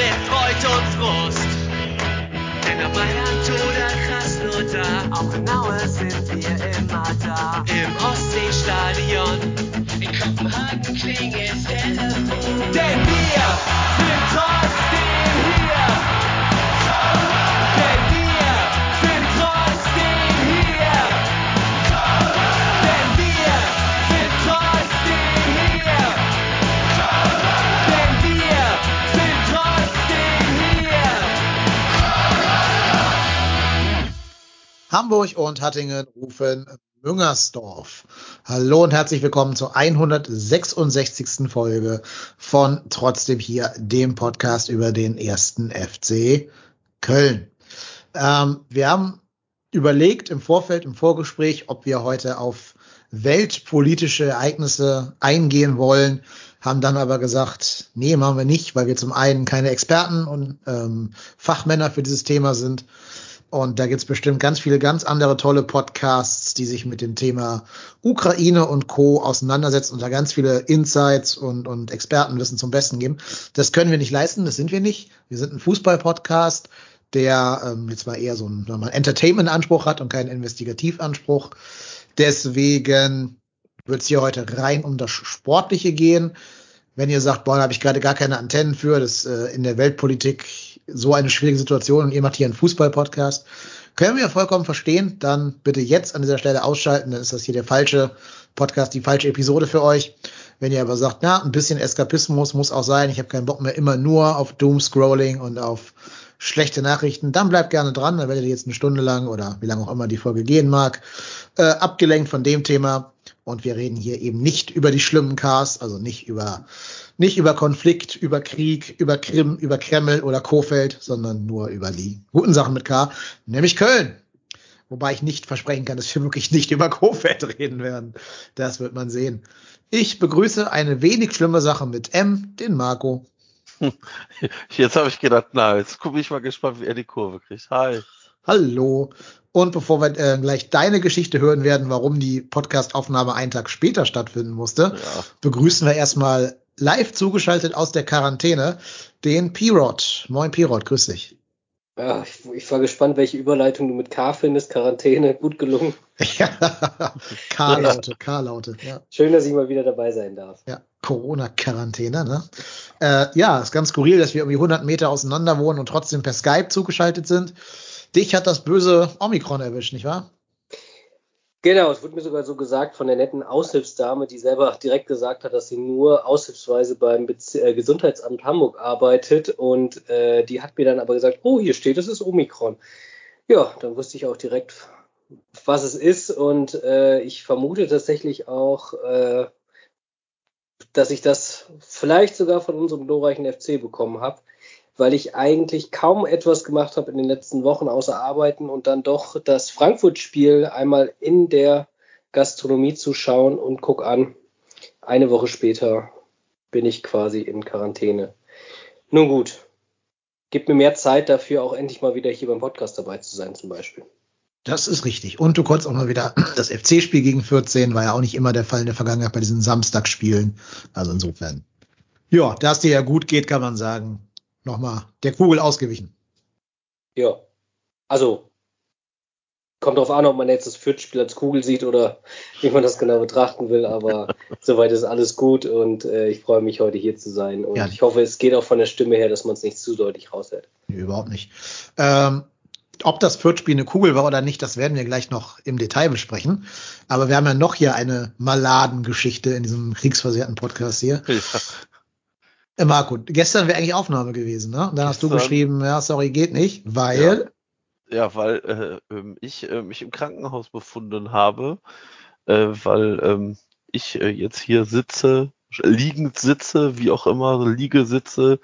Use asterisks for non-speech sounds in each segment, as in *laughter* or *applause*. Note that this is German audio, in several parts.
Am Geisbockheim leben Hamburg und Hattingen rufen Müngersdorf. Hallo und herzlich willkommen zur 166. Folge von Trotzdem hier, dem Podcast über den ersten FC Köln. Ähm, wir haben überlegt im Vorfeld, im Vorgespräch, ob wir heute auf weltpolitische Ereignisse eingehen wollen, haben dann aber gesagt, nee, machen wir nicht, weil wir zum einen keine Experten und ähm, Fachmänner für dieses Thema sind. Und da gibt's bestimmt ganz viele ganz andere tolle Podcasts, die sich mit dem Thema Ukraine und Co. auseinandersetzen und da ganz viele Insights und, und Expertenwissen zum Besten geben. Das können wir nicht leisten, das sind wir nicht. Wir sind ein Fußball-Podcast, der ähm, jetzt mal eher so einen, Entertainment-Anspruch hat und keinen Investigativanspruch. Deswegen wird's hier heute rein um das Sportliche gehen. Wenn ihr sagt, boah, da habe ich gerade gar keine Antennen für, das äh, in der Weltpolitik so eine schwierige Situation und ihr macht hier einen Fußball-Podcast, können wir vollkommen verstehen. Dann bitte jetzt an dieser Stelle ausschalten, dann ist das hier der falsche Podcast, die falsche Episode für euch. Wenn ihr aber sagt, na, ein bisschen Eskapismus muss auch sein, ich habe keinen Bock mehr immer nur auf Doom-Scrolling und auf schlechte Nachrichten, dann bleibt gerne dran, dann werdet ihr jetzt eine Stunde lang oder wie lange auch immer die Folge gehen mag, äh, abgelenkt von dem Thema. Und wir reden hier eben nicht über die schlimmen Cars, also nicht über, nicht über Konflikt, über Krieg, über Krim, über Kreml oder Kofeld, sondern nur über die guten Sachen mit K, nämlich Köln. Wobei ich nicht versprechen kann, dass wir wirklich nicht über Kofeld *laughs* reden werden. Das wird man sehen. Ich begrüße eine wenig schlimme Sache mit M, den Marco. *laughs* Jetzt habe ich gedacht, na, jetzt gucke ich mal gespannt, wie er die Kurve kriegt. Hi. Hallo. Und bevor wir äh, gleich deine Geschichte hören werden, warum die Podcastaufnahme einen Tag später stattfinden musste, Ja. begrüßen wir erstmal live zugeschaltet aus der Quarantäne den P-Rod. Moin P-Rod, grüß dich. Ja, ich, ich war gespannt, welche Überleitung du mit K findest. Quarantäne, gut gelungen. *laughs* Ja, K-Laute, K-Laute. Ja, Schön, dass ich mal wieder dabei sein darf. ja. Corona-Quarantäne, ne? Äh, ja, ist ganz skurril, dass wir irgendwie 100 Meter auseinander wohnen und trotzdem per Skype zugeschaltet sind. Dich hat das böse Omikron erwischt, nicht wahr? Genau, es wurde mir sogar so gesagt von der netten Aushilfsdame, die selber *laughs* direkt gesagt hat, dass sie nur aushilfsweise beim Bez äh, Gesundheitsamt Hamburg arbeitet. Und äh, die hat mir dann aber gesagt, oh, hier steht, es ist Omikron. Ja, dann wusste ich auch direkt, was es ist. Und äh, ich vermute tatsächlich auch, äh, dass ich das vielleicht sogar von unserem glorreichen FC bekommen habe, weil ich eigentlich kaum etwas gemacht habe in den letzten Wochen außer arbeiten und dann doch das Frankfurt-Spiel einmal in der Gastronomie zu schauen und guck an, eine Woche später bin ich quasi in Quarantäne. Nun gut, gib mir mehr Zeit dafür, auch endlich mal wieder hier beim Podcast dabei zu sein zum Beispiel. Das ist richtig. Und du konntest auch mal wieder das FC-Spiel gegen 14, war ja auch nicht immer der Fall in der Vergangenheit bei diesen Samstagsspielen. Also insofern. Ja, da es dir ja gut geht, kann man sagen, nochmal der Kugel ausgewichen. Ja, also kommt drauf an, ob man jetzt das Fürth-Spiel als Kugel sieht oder *laughs* wie man das genau betrachten will, aber *laughs* soweit ist alles gut und äh, ich freue mich heute hier zu sein und Ja. ich hoffe, es geht auch von der Stimme her, dass man es nicht zu deutlich raushält. Nee, überhaupt nicht. Ähm, ob das Fürth-Spiel eine Kugel war oder nicht, das werden wir gleich noch im Detail besprechen. Aber wir haben ja noch hier eine Maladengeschichte in diesem kriegsversehrten Podcast hier. Ja. Äh, Marco, gestern wäre eigentlich Aufnahme gewesen, ne? Und dann hast du Gestern- geschrieben, ja, sorry, geht nicht, weil, Ja, weil äh, ähm, ich äh, mich im Krankenhaus befunden habe, äh, weil ähm, ich äh, jetzt hier sitze, liegend sitze, wie auch immer, liege sitze,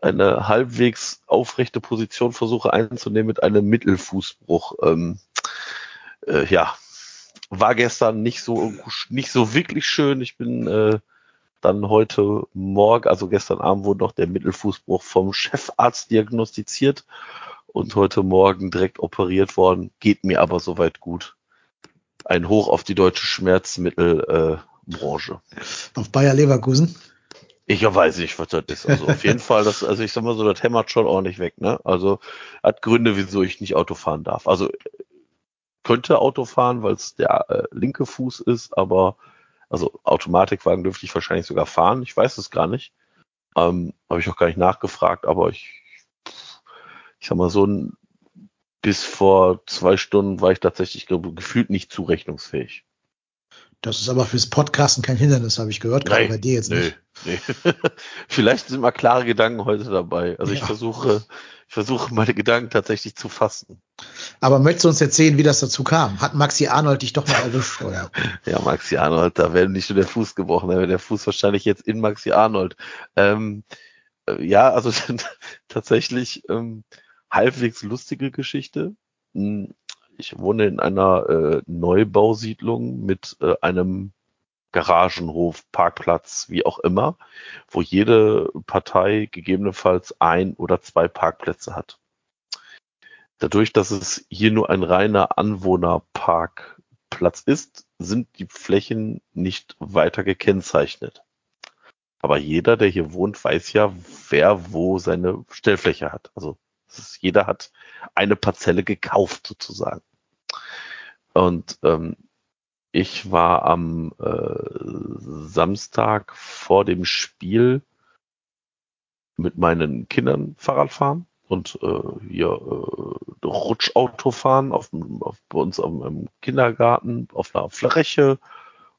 eine halbwegs aufrechte Position versuche einzunehmen mit einem Mittelfußbruch. Ähm, äh, ja, war gestern nicht so nicht so wirklich schön. Ich bin äh, dann heute Morgen, also gestern Abend wurde noch der Mittelfußbruch vom Chefarzt diagnostiziert und heute Morgen direkt operiert worden. Geht mir aber soweit gut. Ein Hoch auf die deutsche Schmerzmittelbranche. Äh, auf Bayer Leverkusen. Ich weiß nicht, was das ist. Also auf jeden *laughs* Fall, das, also ich sag mal so, das hämmert schon ordentlich weg, ne? Also hat Gründe, wieso ich nicht Auto fahren darf. Also könnte Auto fahren, weil es der äh, linke Fuß ist, aber also Automatikwagen dürfte ich wahrscheinlich sogar fahren. Ich weiß es gar nicht. Ähm, Habe ich auch gar nicht nachgefragt, aber ich, ich sag mal so, bis vor zwei Stunden war ich tatsächlich gefühlt nicht zurechnungsfähig. Das ist aber fürs Podcasten kein Hindernis, habe ich gehört, gerade Nein, bei dir jetzt nee, nicht. Nee. *laughs* Vielleicht sind mal klare Gedanken heute dabei. Also ich Ja. versuche, ich versuche meine Gedanken tatsächlich zu fassen. Aber möchtest du uns erzählen, wie das dazu kam? Hat Maxi Arnold dich doch noch erwischt, oder? *laughs* Ja, Maxi Arnold, da wäre nicht nur der Fuß gebrochen, da wäre der Fuß wahrscheinlich jetzt in Maxi Arnold. Ähm, äh, ja, also *laughs* tatsächlich ähm, halbwegs lustige Geschichte. Ich wohne in einer äh, Neubausiedlung mit äh, einem Garagenhof, Parkplatz, wie auch immer, wo jede Partei gegebenenfalls ein oder zwei Parkplätze hat. Dadurch, dass es hier nur ein reiner Anwohnerparkplatz ist, sind die Flächen nicht weiter gekennzeichnet. Aber jeder, der hier wohnt, weiß ja, wer wo seine Stellfläche hat. Also ist, jeder hat eine Parzelle gekauft sozusagen. Und ähm, ich war am äh, Samstag vor dem Spiel mit meinen Kindern Fahrrad fahren und äh, hier äh, Rutschauto fahren auf, auf bei uns am, im Kindergarten auf einer Fläche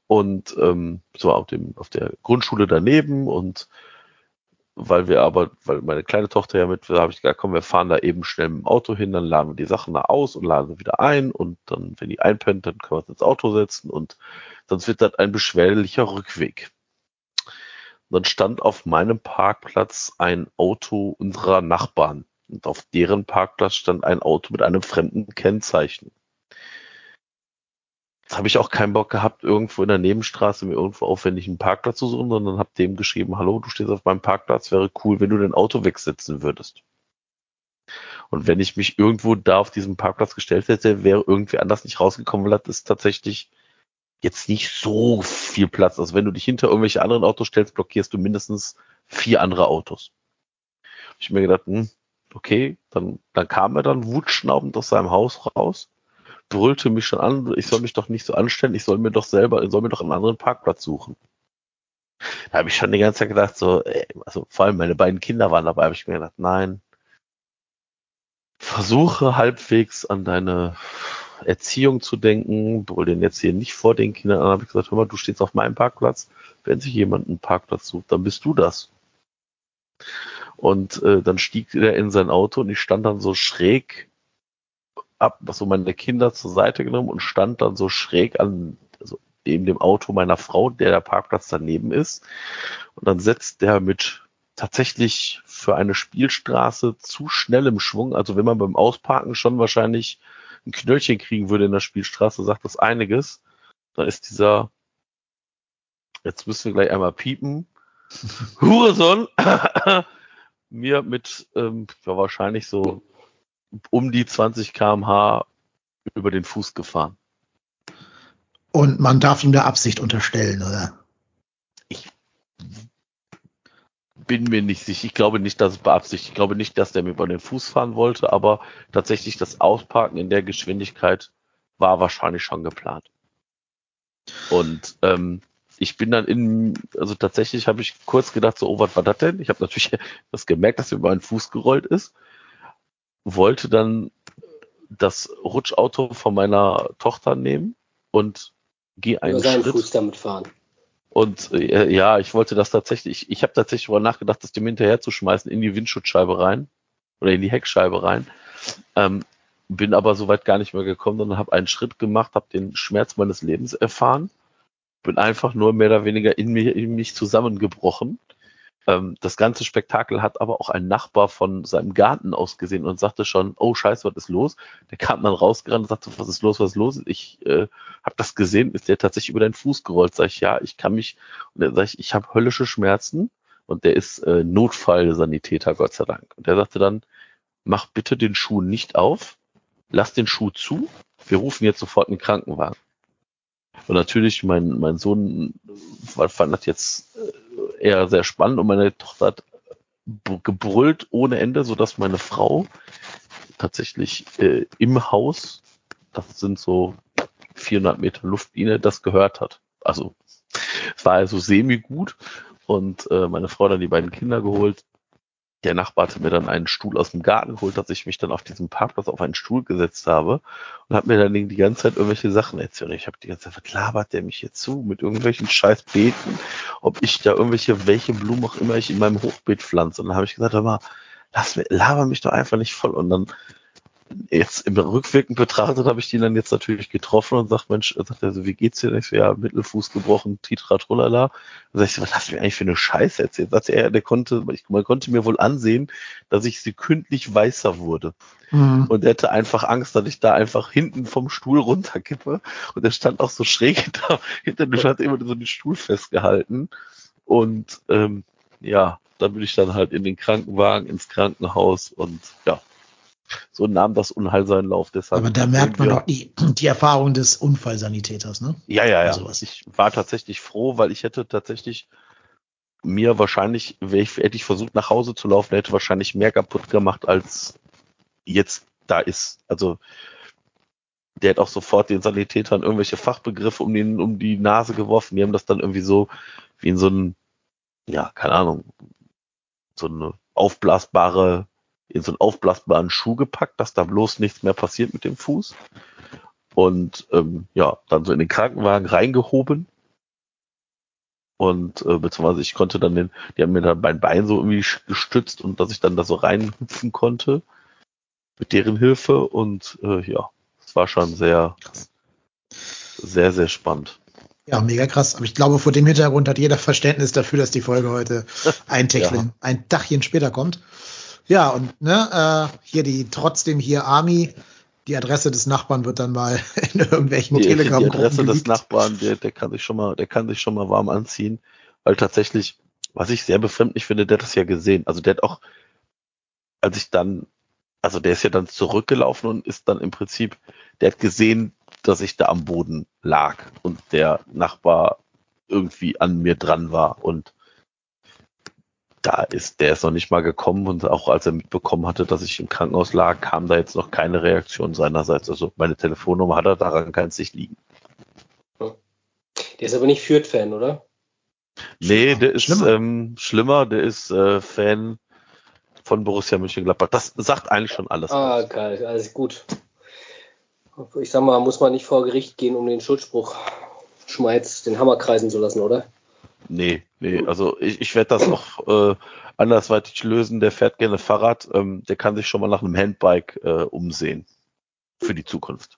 und ähm, so auf dem auf der Grundschule daneben und weil wir aber, weil meine kleine Tochter ja mit, da habe ich gesagt, komm, wir fahren da eben schnell mit dem Auto hin, dann laden wir die Sachen da aus und laden sie wieder ein und dann, wenn die einpennt, dann können wir uns ins Auto setzen und sonst wird das ein beschwerlicher Rückweg. Und dann stand auf meinem Parkplatz ein Auto unserer Nachbarn und auf deren Parkplatz stand ein Auto mit einem fremden Kennzeichen. Jetzt habe ich auch keinen Bock gehabt, irgendwo in der Nebenstraße mir irgendwo aufwendig einen Parkplatz zu suchen, sondern habe dem geschrieben, hallo, du stehst auf meinem Parkplatz, wäre cool, wenn du dein Auto wegsetzen würdest. Und wenn ich mich irgendwo da auf diesem Parkplatz gestellt hätte, wäre irgendwie anders nicht rausgekommen, weil das ist tatsächlich jetzt nicht so viel Platz. Also wenn du dich hinter irgendwelche anderen Autos stellst, blockierst du mindestens vier andere Autos. Ich mir gedacht, hm, okay, dann, dann kam er dann wutschnaubend aus seinem Haus raus, brüllte mich schon an, ich soll mich doch nicht so anstellen, ich soll mir doch selber, ich soll mir doch einen anderen Parkplatz suchen. Da habe ich schon die ganze Zeit gedacht, so, ey, also vor allem meine beiden Kinder waren dabei, habe ich mir gedacht, nein, versuche halbwegs an deine Erziehung zu denken, brüll den jetzt hier nicht vor den Kindern an, habe ich gesagt, hör mal, du stehst auf meinem Parkplatz, wenn sich jemand einen Parkplatz sucht, dann bist du das. Und äh, dann stieg er in sein Auto und ich stand dann so schräg ab, so meine Kinder zur Seite genommen und stand dann so schräg an, also neben dem Auto meiner Frau, der der Parkplatz daneben ist. Und dann setzt der mit tatsächlich für eine Spielstraße zu schnellem Schwung, also wenn man beim Ausparken schon wahrscheinlich ein Knöllchen kriegen würde in der Spielstraße, sagt das einiges. Dann ist dieser, jetzt müssen wir gleich einmal piepen, *laughs* Hurensohn *laughs* mir mit ähm, ja, wahrscheinlich so um die 20 kmh über den Fuß gefahren. Und man darf ihm da Absicht unterstellen, oder? Bin mir nicht sicher. Ich glaube nicht, dass es beabsichtigt. Ich glaube nicht, dass der mir über den Fuß fahren wollte, aber tatsächlich das Ausparken in der Geschwindigkeit war wahrscheinlich schon geplant. Und ähm, ich bin dann in, also tatsächlich habe ich kurz gedacht, so, oh, was war das denn? Ich habe natürlich *laughs* das gemerkt, dass er über meinen Fuß gerollt ist. Wollte dann das Rutschauto von meiner Tochter nehmen und gehe Über einen seinen Schritt. Fuß damit fahren. Und äh, ja, ich wollte das tatsächlich, ich, ich habe tatsächlich darüber nachgedacht, das dem hinterher zu schmeißen in die Windschutzscheibe rein oder in die Heckscheibe rein. Ähm, bin aber soweit gar nicht mehr gekommen, sondern habe einen Schritt gemacht, habe den Schmerz meines Lebens erfahren, bin einfach nur mehr oder weniger in, mir, in mich zusammengebrochen. Ähm, das ganze Spektakel hat aber auch ein Nachbar von seinem Garten aus gesehen und sagte schon, oh scheiße, was ist los? Der kam dann rausgerannt und sagte, was ist los, was ist los? Ich äh, habe das gesehen, ist der tatsächlich über deinen Fuß gerollt. Sag ich, ja, ich kann mich, und dann sag ich, ich habe höllische Schmerzen und der ist äh, Notfallsanitäter, Gott sei Dank. Und der sagte dann, mach bitte den Schuh nicht auf, lass den Schuh zu, wir rufen jetzt sofort einen Krankenwagen. Und natürlich, mein, mein Sohn fand das jetzt äh, eher sehr spannend und meine Tochter hat gebrüllt ohne Ende, so dass meine Frau tatsächlich äh, im Haus, das sind so 400 Meter Luftlinie, das gehört hat. Also es war also semi gut und äh, meine Frau dann die beiden Kinder geholt der Nachbar hatte mir dann einen Stuhl aus dem Garten geholt, dass ich mich dann auf diesem Parkplatz auf einen Stuhl gesetzt habe und hat mir dann die ganze Zeit irgendwelche Sachen erzählt. Ich habe die ganze Zeit, was labert der mich hier zu mit irgendwelchen scheiß Beeten, ob ich da irgendwelche, welche Blumen auch immer ich in meinem Hochbeet pflanze. Und dann habe ich gesagt, mal, lass mir, laber mich doch einfach nicht voll. Und dann jetzt im Rückwirkend betrachtet habe ich die dann jetzt natürlich getroffen und sagt, Mensch, sagt er so, wie geht's dir? Ich so, ja, Mittelfuß gebrochen, Titra, trullala. Und sag ich so, was hast du mir eigentlich für eine Scheiße erzählt? Sagt er, der konnte, man konnte mir wohl ansehen, dass ich sekündlich weißer wurde. Mhm. Und er hatte einfach Angst, dass ich da einfach hinten vom Stuhl runterkippe. Und er stand auch so schräg *laughs* da, hinter mir, hat immer so den Stuhl festgehalten. Und ähm, ja, da bin ich dann halt in den Krankenwagen, ins Krankenhaus und ja, so nahm das Unheil seinen Lauf. Deshalb Aber da merkt man doch die, die Erfahrung des Unfallsanitäters, ne? Ja, ja, ja. Also ich war tatsächlich froh, weil ich hätte tatsächlich mir wahrscheinlich, ich, hätte ich versucht nach Hause zu laufen, hätte wahrscheinlich mehr kaputt gemacht, als jetzt da ist. Also der hat auch sofort den Sanitätern irgendwelche Fachbegriffe um, den, um die Nase geworfen. Die haben das dann irgendwie so wie in so ein, ja, keine Ahnung, so eine aufblasbare in so einen aufblasbaren Schuh gepackt, dass da bloß nichts mehr passiert mit dem Fuß. Und ähm, ja, dann so in den Krankenwagen reingehoben. Und äh, beziehungsweise ich konnte dann den, die haben mir dann mein Bein so irgendwie gestützt und dass ich dann da so reinhüpfen konnte mit deren Hilfe. Und äh, ja, es war schon sehr, sehr, sehr spannend. Ja, mega krass. Aber ich glaube, vor dem Hintergrund hat jeder Verständnis dafür, dass die Folge heute *laughs* ein Tägchen, ja. ein Dachchen später kommt. Ja, und ne, äh, hier die trotzdem hier Army, die Adresse des Nachbarn wird dann mal *laughs* in irgendwelchen telegram Die Adresse des Nachbarn, der, der kann sich schon mal, der kann sich schon mal warm anziehen, weil tatsächlich, was ich sehr befremdlich finde, der hat das ja gesehen. Also der hat auch, als ich dann, also der ist ja dann zurückgelaufen und ist dann im Prinzip, der hat gesehen, dass ich da am Boden lag und der Nachbar irgendwie an mir dran war und da ist, der ist noch nicht mal gekommen und auch als er mitbekommen hatte, dass ich im Krankenhaus lag, kam da jetzt noch keine Reaktion seinerseits. Also meine Telefonnummer hat er daran kann es nicht liegen. Der ist aber nicht Fürth-Fan, oder? Nee, der ist schlimmer, ähm, schlimmer der ist äh, Fan von Borussia Mönchengladbach. Das sagt eigentlich schon alles. Ah, geil, alles gut. Ich sag mal, muss man nicht vor Gericht gehen, um den Schuldspruch Schmeiz den Hammer kreisen zu lassen, oder? Nee, nee, also ich, ich werde das auch äh, andersweitig lösen. Der fährt gerne Fahrrad, ähm, der kann sich schon mal nach einem Handbike äh, umsehen für die Zukunft.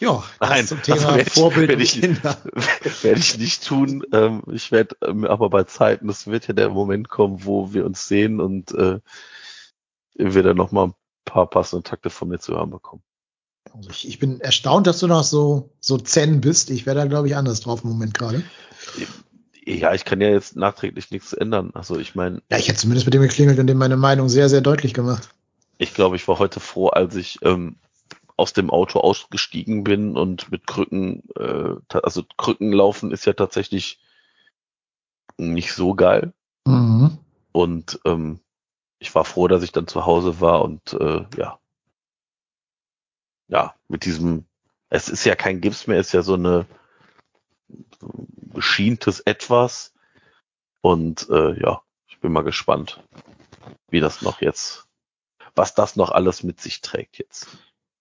Ja, Nein, zum Thema also Vorbild werde ich, *laughs* werd ich nicht tun. Ähm, ich werde ähm, aber bei Zeiten, es wird ja der Moment kommen, wo wir uns sehen und äh, wir dann noch mal ein paar passende Takte von mir zu hören bekommen. Also ich, ich bin erstaunt, dass du noch so, so zen bist. Ich wäre da, glaube ich, anders drauf im Moment gerade. Ja, ich kann ja jetzt nachträglich nichts ändern. Also ich meine. Ja, ich hätte zumindest mit dem geklingelt und dem meine Meinung sehr, sehr deutlich gemacht. Ich glaube, ich war heute froh, als ich ähm, aus dem Auto ausgestiegen bin und mit Krücken, äh, also Krücken laufen ist ja tatsächlich nicht so geil. Mhm. Und ähm, ich war froh, dass ich dann zu Hause war und äh, ja, ja, mit diesem, es ist ja kein Gips mehr, es ist ja so eine so geschientes Etwas. Und äh, ja, ich bin mal gespannt, wie das noch jetzt, was das noch alles mit sich trägt jetzt.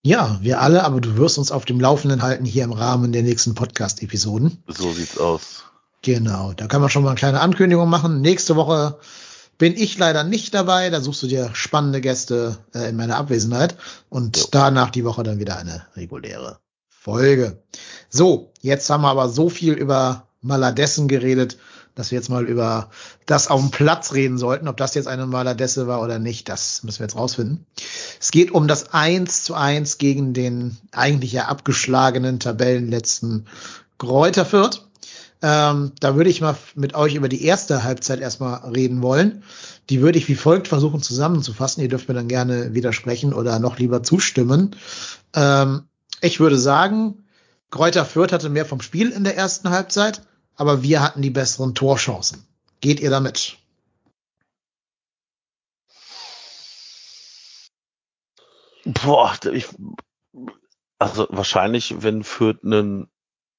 Ja, wir alle, aber du wirst uns auf dem Laufenden halten hier im Rahmen der nächsten Podcast-Episoden. So sieht's aus. Genau, da kann man schon mal eine kleine Ankündigung machen. Nächste Woche bin ich leider nicht dabei. Da suchst du dir spannende Gäste äh, in meiner Abwesenheit. Und jo. danach die Woche dann wieder eine reguläre Folge. So, jetzt haben wir aber so viel über Maladessen geredet, dass wir jetzt mal über das auf dem Platz reden sollten. Ob das jetzt eine Maladesse war oder nicht, das müssen wir jetzt rausfinden. Es geht um das 1 zu 1 gegen den eigentlich ja abgeschlagenen Tabellenletzten Kräuter Fürth. Ähm, da würde ich mal mit euch über die erste Halbzeit erstmal reden wollen. Die würde ich wie folgt versuchen zusammenzufassen. Ihr dürft mir dann gerne widersprechen oder noch lieber zustimmen. Ähm, ich würde sagen, Kräuter Fürth hatte mehr vom Spiel in der ersten Halbzeit, aber wir hatten die besseren Torchancen. Geht ihr damit? Boah, ich, also wahrscheinlich, wenn Fürth einen,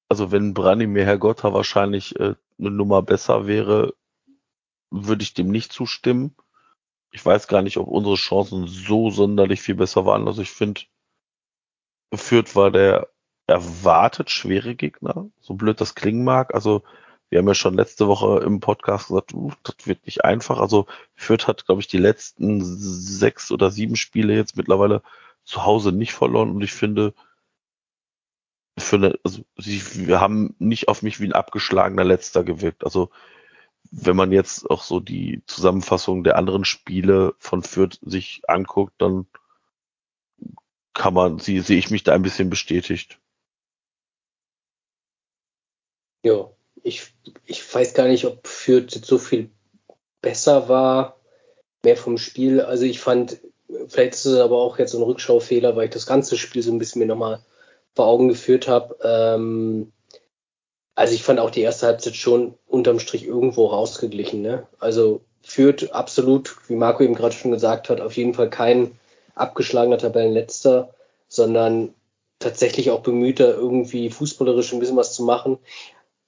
also wenn Branimir Hergotta wahrscheinlich äh, eine Nummer besser wäre, würde ich dem nicht zustimmen. Ich weiß gar nicht, ob unsere Chancen so sonderlich viel besser waren. Also ich finde, Fürth war der erwartet schwere Gegner, so blöd das klingen mag. Also wir haben ja schon letzte Woche im Podcast gesagt, uh, das wird nicht einfach. Also Fürth hat, glaube ich, die letzten sechs oder sieben Spiele jetzt mittlerweile zu Hause nicht verloren und ich finde, für also sie, haben nicht auf mich wie ein abgeschlagener Letzter gewirkt. Also wenn man jetzt auch so die Zusammenfassung der anderen Spiele von Fürth sich anguckt, dann kann man, sie, sehe ich mich da ein bisschen bestätigt. Ja, ich, ich weiß gar nicht, ob Fürth so viel besser war, mehr vom Spiel. Also ich fand, vielleicht ist es aber auch jetzt so ein Rückschaufehler, weil ich das ganze Spiel so ein bisschen mir nochmal vor Augen geführt habe. Ähm, also ich fand auch die erste Halbzeit schon unterm Strich irgendwo rausgeglichen. Ne? Also führt absolut, wie Marco eben gerade schon gesagt hat, auf jeden Fall kein abgeschlagener Tabellenletzter, sondern tatsächlich auch bemüht, da irgendwie fußballerisch ein bisschen was zu machen.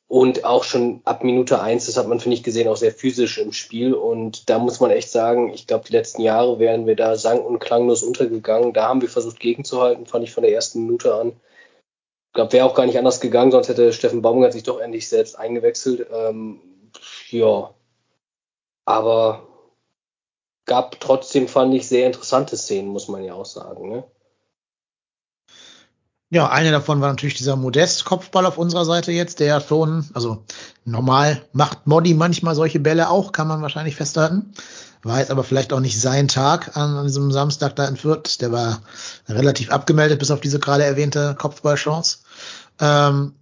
Und auch schon ab Minute eins, das hat man, finde ich, gesehen, auch sehr physisch im Spiel. Und da muss man echt sagen, ich glaube, die letzten Jahre wären wir da sang- und klanglos untergegangen. Da haben wir versucht, gegenzuhalten, fand ich von der ersten Minute an. Glaube, wäre auch gar nicht anders gegangen, sonst hätte Steffen Baumgart sich doch endlich selbst eingewechselt. Ähm, ja. Aber gab trotzdem, fand ich, sehr interessante Szenen, muss man ja auch sagen. Ne? Ja, eine davon war natürlich dieser Modest-Kopfball auf unserer Seite jetzt, der schon, also normal macht Modi manchmal solche Bälle auch, kann man wahrscheinlich festhalten. War jetzt aber vielleicht auch nicht sein Tag an, an diesem Samstag da in Fürth. Der war relativ abgemeldet, bis auf diese gerade erwähnte Kopfballchance. Ähm,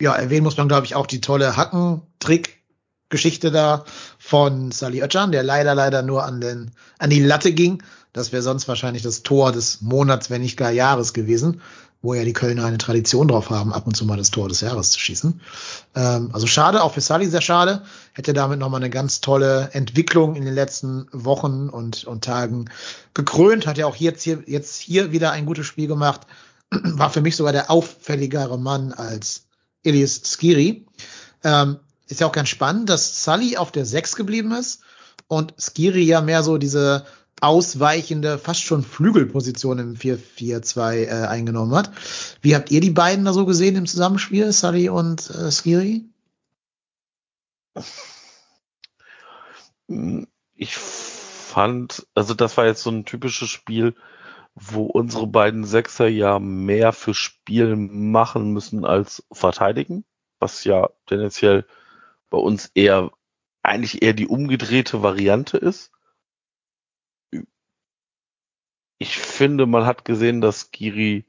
ja, erwähnen muss man, glaube ich, auch die tolle Hackentrick-Geschichte da von Sally Oetschan, der leider, leider nur an, den, an die Latte ging. Das wäre sonst wahrscheinlich das Tor des Monats, wenn nicht gar Jahres gewesen wo ja die Kölner eine Tradition drauf haben, ab und zu mal das Tor des Jahres zu schießen. Ähm, also schade, auch für Sully sehr schade. Hätte damit nochmal eine ganz tolle Entwicklung in den letzten Wochen und, und Tagen gekrönt. Hat ja auch jetzt hier, jetzt hier wieder ein gutes Spiel gemacht. *clears throat* War für mich sogar der auffälligere Mann als Elias Skiri. Ähm, ist ja auch ganz spannend, dass Sully auf der 6 geblieben ist und Skiri ja mehr so diese ausweichende, fast schon Flügelposition im 4-4-2 äh, eingenommen hat. Wie habt ihr die beiden da so gesehen im Zusammenspiel, Sally und äh, Skiri? Ich fand, also das war jetzt so ein typisches Spiel, wo unsere beiden Sechser ja mehr für Spiel machen müssen als verteidigen, was ja tendenziell bei uns eher eigentlich eher die umgedrehte Variante ist. Ich finde, man hat gesehen, dass Giri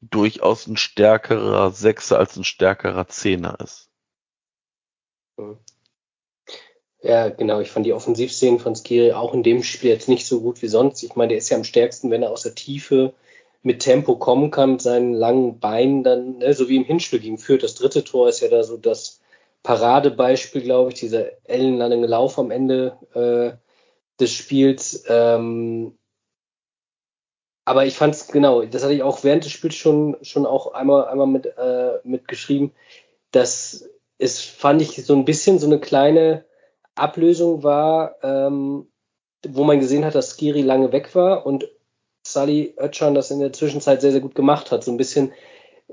durchaus ein stärkerer Sechser als ein stärkerer Zehner ist. Ja, genau. Ich fand die Offensivszenen von Skiri auch in dem Spiel jetzt nicht so gut wie sonst. Ich meine, der ist ja am stärksten, wenn er aus der Tiefe mit Tempo kommen kann, mit seinen langen Beinen dann, ne, so wie im Hinspiel gegen Fürth. Das dritte Tor ist ja da so das Paradebeispiel, glaube ich, dieser ellenlange Lauf am Ende äh, des Spiels. Ähm, aber ich fand es genau, das hatte ich auch während des Spiels schon, schon auch einmal, einmal mit, äh, mitgeschrieben, dass es fand ich so ein bisschen so eine kleine Ablösung war, ähm, wo man gesehen hat, dass Skiri lange weg war und Sally Oetschan das in der Zwischenzeit sehr, sehr gut gemacht hat. So ein bisschen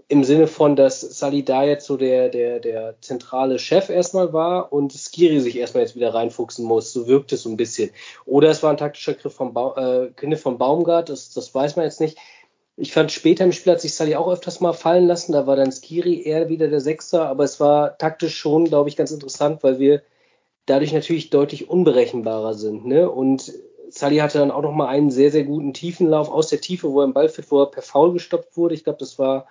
im Sinne von, dass Sally da jetzt so der, der, der zentrale Chef erstmal war und Skiri sich erstmal jetzt wieder reinfuchsen muss. So wirkt es so ein bisschen. Oder es war ein taktischer Griff vom, ba äh, Kniff von Baumgart, das, das weiß man jetzt nicht. Ich fand später im Spiel hat sich Sally auch öfters mal fallen lassen. Da war dann Skiri eher wieder der Sechser, aber es war taktisch schon, glaube ich, ganz interessant, weil wir dadurch natürlich deutlich unberechenbarer sind. Ne? Und Sally hatte dann auch noch mal einen sehr, sehr guten Tiefenlauf aus der Tiefe, wo er im Ball fit, wo er per Foul gestoppt wurde. Ich glaube, das war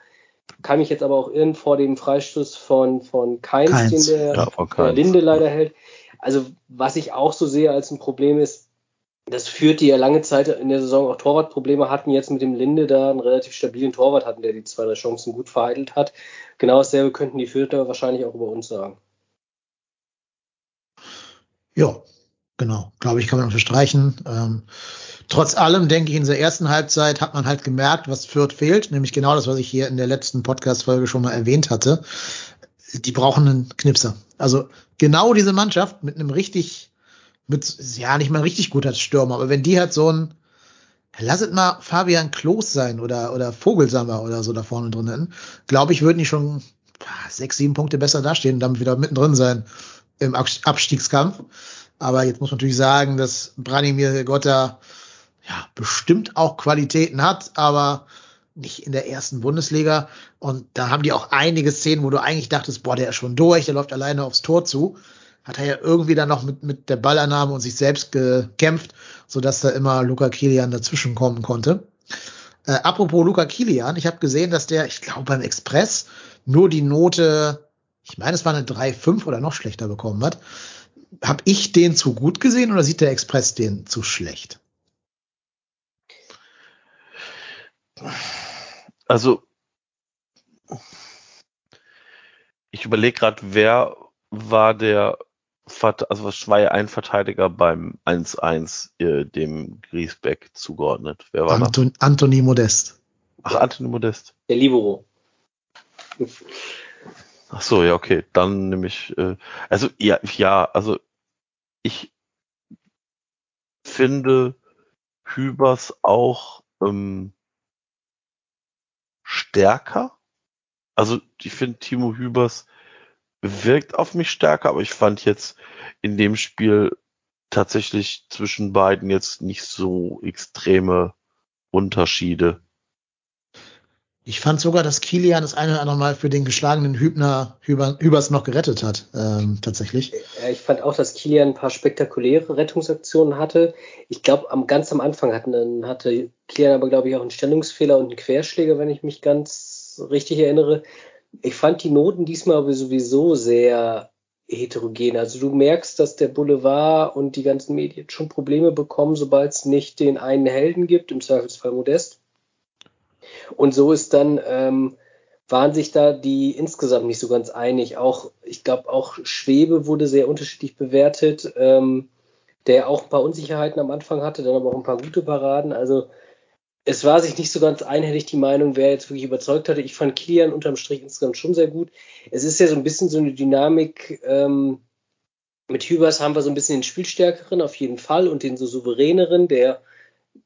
kann mich jetzt aber auch irren vor dem Freistoß von, von Keins, Keins. den der, ja, der Linde leider hält. Also was ich auch so sehe als ein Problem ist, das führt die ja lange Zeit in der Saison auch Torwartprobleme hatten, jetzt mit dem Linde da einen relativ stabilen Torwart hatten, der die zwei, drei Chancen gut vereitelt hat. Genau dasselbe könnten die Fürther wahrscheinlich auch über uns sagen. Ja, genau. Glaube ich, kann man unterstreichen. Ähm, trotz allem denke ich, in der ersten Halbzeit hat man halt gemerkt, was Fürth fehlt, nämlich genau das, was ich hier in der letzten Podcast-Folge schon mal erwähnt hatte. Die brauchen einen Knipser. Also genau diese Mannschaft mit einem richtig mit, ja, nicht mal richtig gut als Stürmer, aber wenn die halt so ein, lass es mal Fabian Klos sein oder, oder Vogelsammer oder so da vorne drin hätten, glaube ich, würden die schon sechs, sieben Punkte besser dastehen und damit wieder mittendrin sein im Abstiegskampf. Aber jetzt muss man natürlich sagen, dass Branimir Gotta ja bestimmt auch Qualitäten hat, aber nicht in der ersten Bundesliga. Und da haben die auch einige Szenen, wo du eigentlich dachtest, boah, der ist schon durch, der läuft alleine aufs Tor zu hat er ja irgendwie dann noch mit, mit der Ballannahme und sich selbst gekämpft, sodass da immer Luca Kilian dazwischen kommen konnte. Äh, apropos Luca Kilian, ich habe gesehen, dass der, ich glaube beim Express nur die Note, ich meine, es war eine 3,5 oder noch schlechter bekommen hat. Hab ich den zu gut gesehen oder sieht der Express den zu schlecht? Also ich überlege gerade, wer war der also was war ja ein Verteidiger beim 1-1 äh, dem Griesbeck zugeordnet. Wer war Anton, das? Anthony Modest. Ach, Anthony Modest. Der Libero. Ach so, ja, okay. Dann nehme ich, äh, also ja, ja, also ich finde Hübers auch ähm, stärker. Also ich finde Timo Hübers wirkt auf mich stärker, aber ich fand jetzt in dem Spiel tatsächlich zwischen beiden jetzt nicht so extreme Unterschiede. Ich fand sogar, dass Kilian das eine oder andere Mal für den geschlagenen Hübner Hübers noch gerettet hat, ähm, tatsächlich. Ja, ich fand auch, dass Kilian ein paar spektakuläre Rettungsaktionen hatte. Ich glaube, am, ganz am Anfang hatten, hatte Kilian aber, glaube ich, auch einen Stellungsfehler und einen Querschläger, wenn ich mich ganz richtig erinnere ich fand die Noten diesmal aber sowieso sehr heterogen. Also du merkst, dass der Boulevard und die ganzen Medien schon Probleme bekommen, sobald es nicht den einen Helden gibt, im Zweifelsfall Modest. Und so ist dann, ähm, waren sich da die insgesamt nicht so ganz einig. Auch, ich glaube, auch Schwebe wurde sehr unterschiedlich bewertet, ähm, der auch ein paar Unsicherheiten am Anfang hatte, dann aber auch ein paar gute Paraden. Also es war sich nicht so ganz einhellig die Meinung, wer jetzt wirklich überzeugt hatte. Ich fand Kilian unterm Strich insgesamt schon sehr gut. Es ist ja so ein bisschen so eine Dynamik. Ähm, mit Hübers haben wir so ein bisschen den Spielstärkeren auf jeden Fall und den so souveräneren, der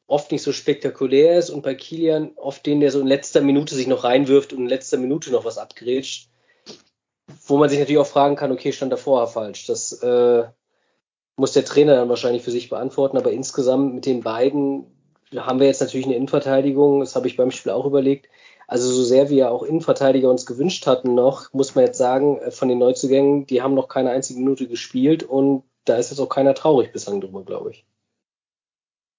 oft nicht so spektakulär ist und bei Kilian oft den, der so in letzter Minute sich noch reinwirft und in letzter Minute noch was abgrätscht. Wo man sich natürlich auch fragen kann, okay, stand da vorher falsch. Das äh, muss der Trainer dann wahrscheinlich für sich beantworten, aber insgesamt mit den beiden haben wir jetzt natürlich eine Innenverteidigung, das habe ich beim Spiel auch überlegt. Also so sehr wir auch Innenverteidiger uns gewünscht hatten noch, muss man jetzt sagen, äh, von den Neuzugängen, die haben noch keine einzige Minute gespielt und da ist jetzt auch keiner traurig bislang drüber, glaube ich.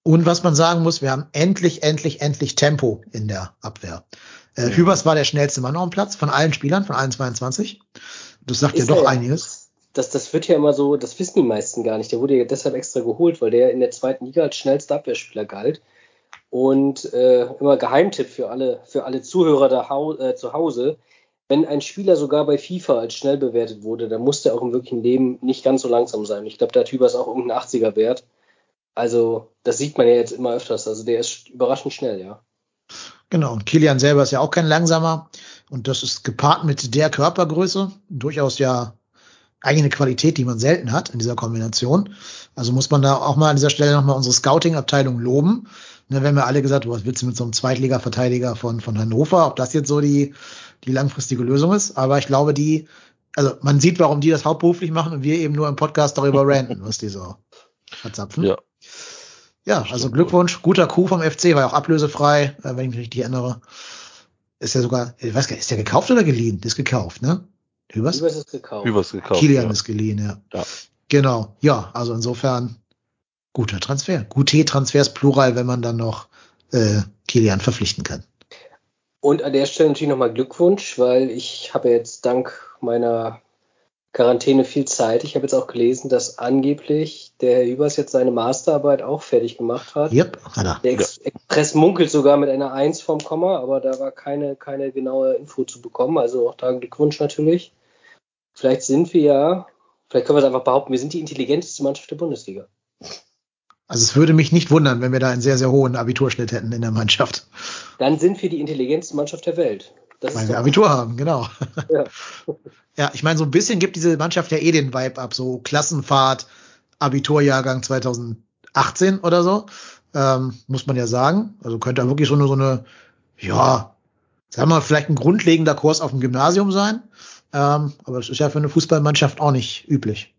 Und was man sagen muss, wir haben endlich, endlich, endlich Tempo in der Abwehr. Äh, ja. Hübers war der schnellste Mann auf dem Platz von allen Spielern, von allen 22. Das sagt ist ja doch er, einiges. Das, das wird ja immer so, das wissen die meisten gar nicht. Der wurde ja deshalb extra geholt, weil der in der zweiten Liga als schnellster Abwehrspieler galt. Und äh, immer Geheimtipp für alle, für alle Zuhörer da hau äh, zu Hause. Wenn ein Spieler sogar bei FIFA als schnell bewertet wurde, dann muss der auch im wirklichen Leben nicht ganz so langsam sein. Ich glaube, der Typ ist auch irgendein 80er Wert. Also, das sieht man ja jetzt immer öfters. Also, der ist überraschend schnell, ja. Genau, und Kilian selber ist ja auch kein langsamer. Und das ist gepaart mit der Körpergröße durchaus ja eigentlich eine Qualität, die man selten hat in dieser Kombination. Also muss man da auch mal an dieser Stelle nochmal unsere Scouting-Abteilung loben. Ne, wir haben ja alle gesagt, was willst du mit so einem Zweitliga-Verteidiger von, von Hannover, ob das jetzt so die, die langfristige Lösung ist. Aber ich glaube, die, also man sieht, warum die das hauptberuflich machen und wir eben nur im Podcast darüber ranten, was die so verzapfen. Ja. Ja, also Glückwunsch, guter Coup vom FC, war ja auch ablösefrei, äh, wenn ich mich richtig erinnere. Ist ja sogar, ich weiß gar nicht, ist der gekauft oder geliehen? Ist gekauft, ne? Übers? Übers ist gekauft. Übers gekauft. Kilian ja. ist geliehen, ja. ja. Genau, ja, also insofern guter Transfer. Gute Transfers plural, wenn man dann noch äh, Kilian verpflichten kann. Und an der Stelle natürlich nochmal Glückwunsch, weil ich habe jetzt dank meiner Quarantäne viel Zeit. Ich habe jetzt auch gelesen, dass angeblich der Herr Übers jetzt seine Masterarbeit auch fertig gemacht hat. Yep, hat er. Der Ex Express munkelt sogar mit einer 1 vom Komma, aber da war keine, keine genaue Info zu bekommen. Also auch da Glückwunsch natürlich. Vielleicht sind wir ja, vielleicht können wir es einfach behaupten, wir sind die intelligenteste Mannschaft der Bundesliga. Also es würde mich nicht wundern, wenn wir da einen sehr, sehr hohen Abiturschnitt hätten in der Mannschaft. Dann sind wir die intelligenteste Mannschaft der Welt. Das Weil wir Abitur haben, genau. Ja. *laughs* ja, ich meine, so ein bisschen gibt diese Mannschaft ja eh den Vibe ab, so Klassenfahrt, Abiturjahrgang 2018 oder so, ähm, muss man ja sagen. Also könnte da wirklich so eine, so eine, ja, sagen wir mal, vielleicht ein grundlegender Kurs auf dem Gymnasium sein. Ähm, aber das ist ja für eine Fußballmannschaft auch nicht üblich.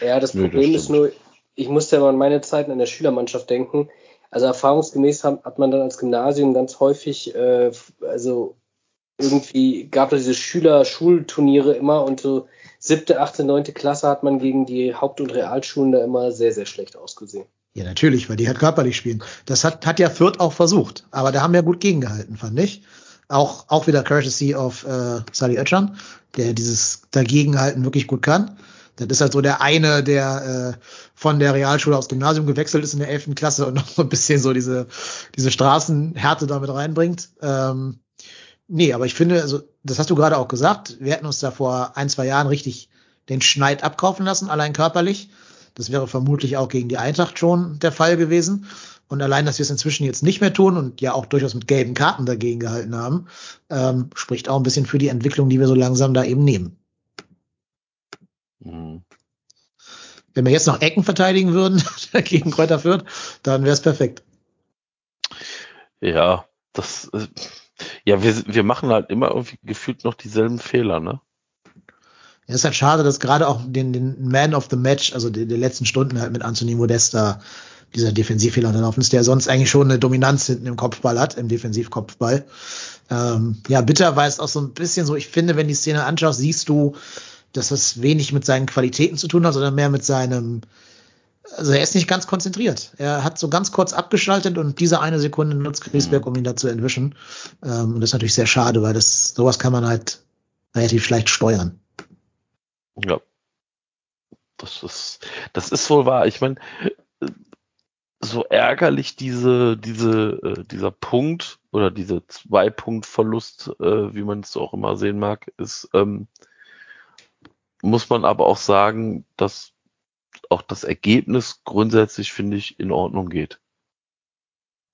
Ja, das Problem das ist nur, ich musste ja mal an meine Zeiten in der Schülermannschaft denken. Also erfahrungsgemäß hat, man dann als Gymnasium ganz häufig, äh, also irgendwie gab es diese Schüler-Schulturniere immer und so siebte, achte, neunte Klasse hat man gegen die Haupt- und Realschulen da immer sehr, sehr schlecht ausgesehen. Ja, natürlich, weil die halt körperlich spielen. Das hat, hat ja Fürth auch versucht, aber da haben wir gut gegengehalten, fand ich. Auch, auch wieder Courtesy of äh, Sally Oetschan, der dieses Dagegenhalten wirklich gut kann. Das ist halt so der eine, der äh, von der Realschule aufs Gymnasium gewechselt ist in der 11. Klasse und *laughs* noch so ein bisschen so diese, diese Straßenhärte damit reinbringt. Ähm, nee, aber ich finde, also, das hast du gerade auch gesagt, wir hätten uns da vor ein, zwei Jahren richtig den Schneid abkaufen lassen, allein körperlich. Das wäre vermutlich auch gegen die Eintracht schon der Fall gewesen. Und allein, dass wir es inzwischen jetzt nicht mehr tun und ja auch durchaus mit gelben Karten dagegen gehalten haben, ähm, spricht auch ein bisschen für die Entwicklung, die wir so langsam da eben nehmen. Mhm. Wenn wir jetzt noch Ecken verteidigen würden *laughs* gegen Kräuter Fürth, dann wäre es perfekt. Ja, das, äh, ja, wir, wir machen halt immer irgendwie gefühlt noch dieselben Fehler, ne? Ja, ist halt schade, dass gerade auch den, den Man of the Match, also die, die letzten Stunden halt mit Anthony Modesta dieser Defensivfehler unterlaufen ist, der sonst eigentlich schon eine Dominanz hinten im Kopfball hat, im Defensivkopfball. Ähm, ja, bitter war es auch so ein bisschen so, ich finde, wenn die Szene anschaust, siehst du, dass das wenig mit seinen Qualitäten zu tun hat, sondern mehr mit seinem, also er ist nicht ganz konzentriert. Er hat so ganz kurz abgeschaltet und diese eine Sekunde nutzt Griesberg, mhm. um ihn da zu entwischen. Ähm, und das ist natürlich sehr schade, weil das, sowas kann man halt relativ schlecht steuern. Ja. Das ist, das ist wohl wahr. Ich meine, so ärgerlich diese, diese, äh, dieser Punkt oder diese Zwei-Punkt-Verlust, äh, wie man es auch immer sehen mag, ist, ähm, muss man aber auch sagen, dass auch das Ergebnis grundsätzlich, finde ich, in Ordnung geht.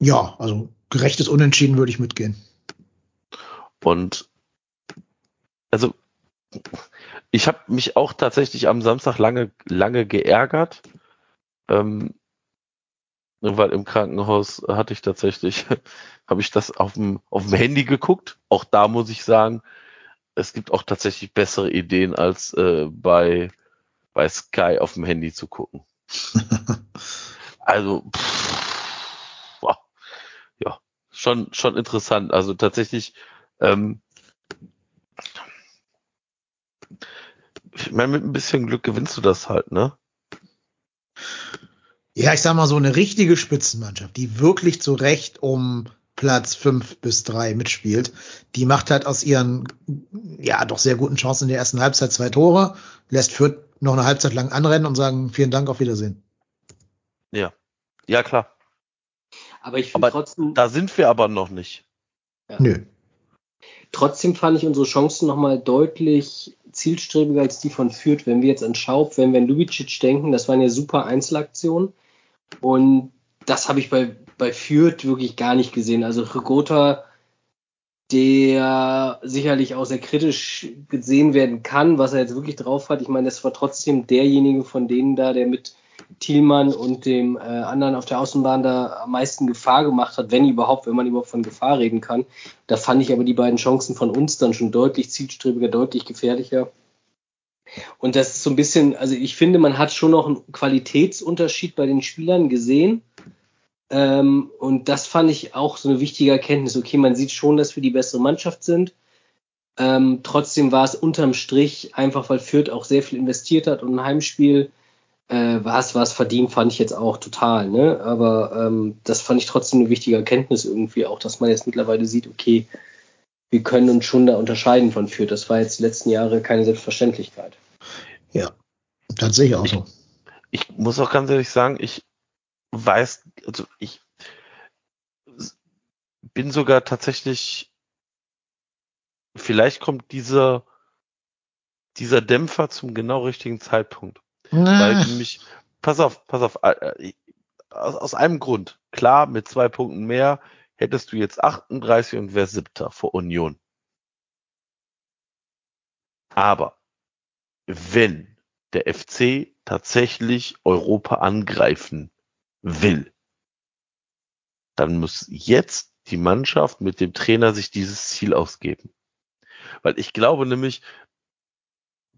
Ja, also gerechtes Unentschieden würde ich mitgehen. Und also ich habe mich auch tatsächlich am Samstag lange, lange geärgert, ähm, weil im Krankenhaus hatte ich tatsächlich, *laughs* habe ich das auf dem, auf dem Handy geguckt. Auch da muss ich sagen, es gibt auch tatsächlich bessere Ideen, als äh, bei, bei Sky auf dem Handy zu gucken. *laughs* also, pff, wow. ja, schon, schon interessant. Also tatsächlich, ähm, ich meine, mit ein bisschen Glück gewinnst du das halt, ne? Ja, ich sag mal so eine richtige Spitzenmannschaft, die wirklich zu Recht um Platz fünf bis drei mitspielt. Die macht halt aus ihren, ja, doch sehr guten Chancen in der ersten Halbzeit zwei Tore, lässt Fürth noch eine Halbzeit lang anrennen und sagen, vielen Dank, auf Wiedersehen. Ja, ja, klar. Aber ich finde trotzdem. Da sind wir aber noch nicht. Ja. Nö. Trotzdem fand ich unsere Chancen nochmal deutlich zielstrebiger als die von Fürth. Wenn wir jetzt an Schaub, wenn wir an Lubicic denken, das waren ja super Einzelaktionen. Und das habe ich bei bei Fürth wirklich gar nicht gesehen. Also Rigota, der sicherlich auch sehr kritisch gesehen werden kann, was er jetzt wirklich drauf hat. Ich meine, das war trotzdem derjenige von denen da, der mit Thielmann und dem äh, anderen auf der Außenbahn da am meisten Gefahr gemacht hat, wenn überhaupt, wenn man überhaupt von Gefahr reden kann. Da fand ich aber die beiden Chancen von uns dann schon deutlich zielstrebiger, deutlich gefährlicher. Und das ist so ein bisschen, also ich finde, man hat schon noch einen Qualitätsunterschied bei den Spielern gesehen. Ähm, und das fand ich auch so eine wichtige Erkenntnis. Okay, man sieht schon, dass wir die bessere Mannschaft sind. Ähm, trotzdem war es unterm Strich, einfach weil Fürth auch sehr viel investiert hat und ein Heimspiel äh, war es, war es verdient, fand ich jetzt auch total. Ne? Aber ähm, das fand ich trotzdem eine wichtige Erkenntnis irgendwie auch, dass man jetzt mittlerweile sieht, okay, wir können uns schon da unterscheiden von Fürth. Das war jetzt die letzten Jahre keine Selbstverständlichkeit. Ja, tatsächlich auch so. Ich muss auch ganz ehrlich sagen, ich weiß, also ich bin sogar tatsächlich, vielleicht kommt dieser, dieser Dämpfer zum genau richtigen Zeitpunkt. Weil nämlich, pass auf, pass auf, äh, aus, aus einem Grund. Klar, mit zwei Punkten mehr hättest du jetzt 38 und wärst siebter vor Union. Aber wenn der FC tatsächlich Europa angreifen will, dann muss jetzt die Mannschaft mit dem Trainer sich dieses Ziel ausgeben. Weil ich glaube nämlich,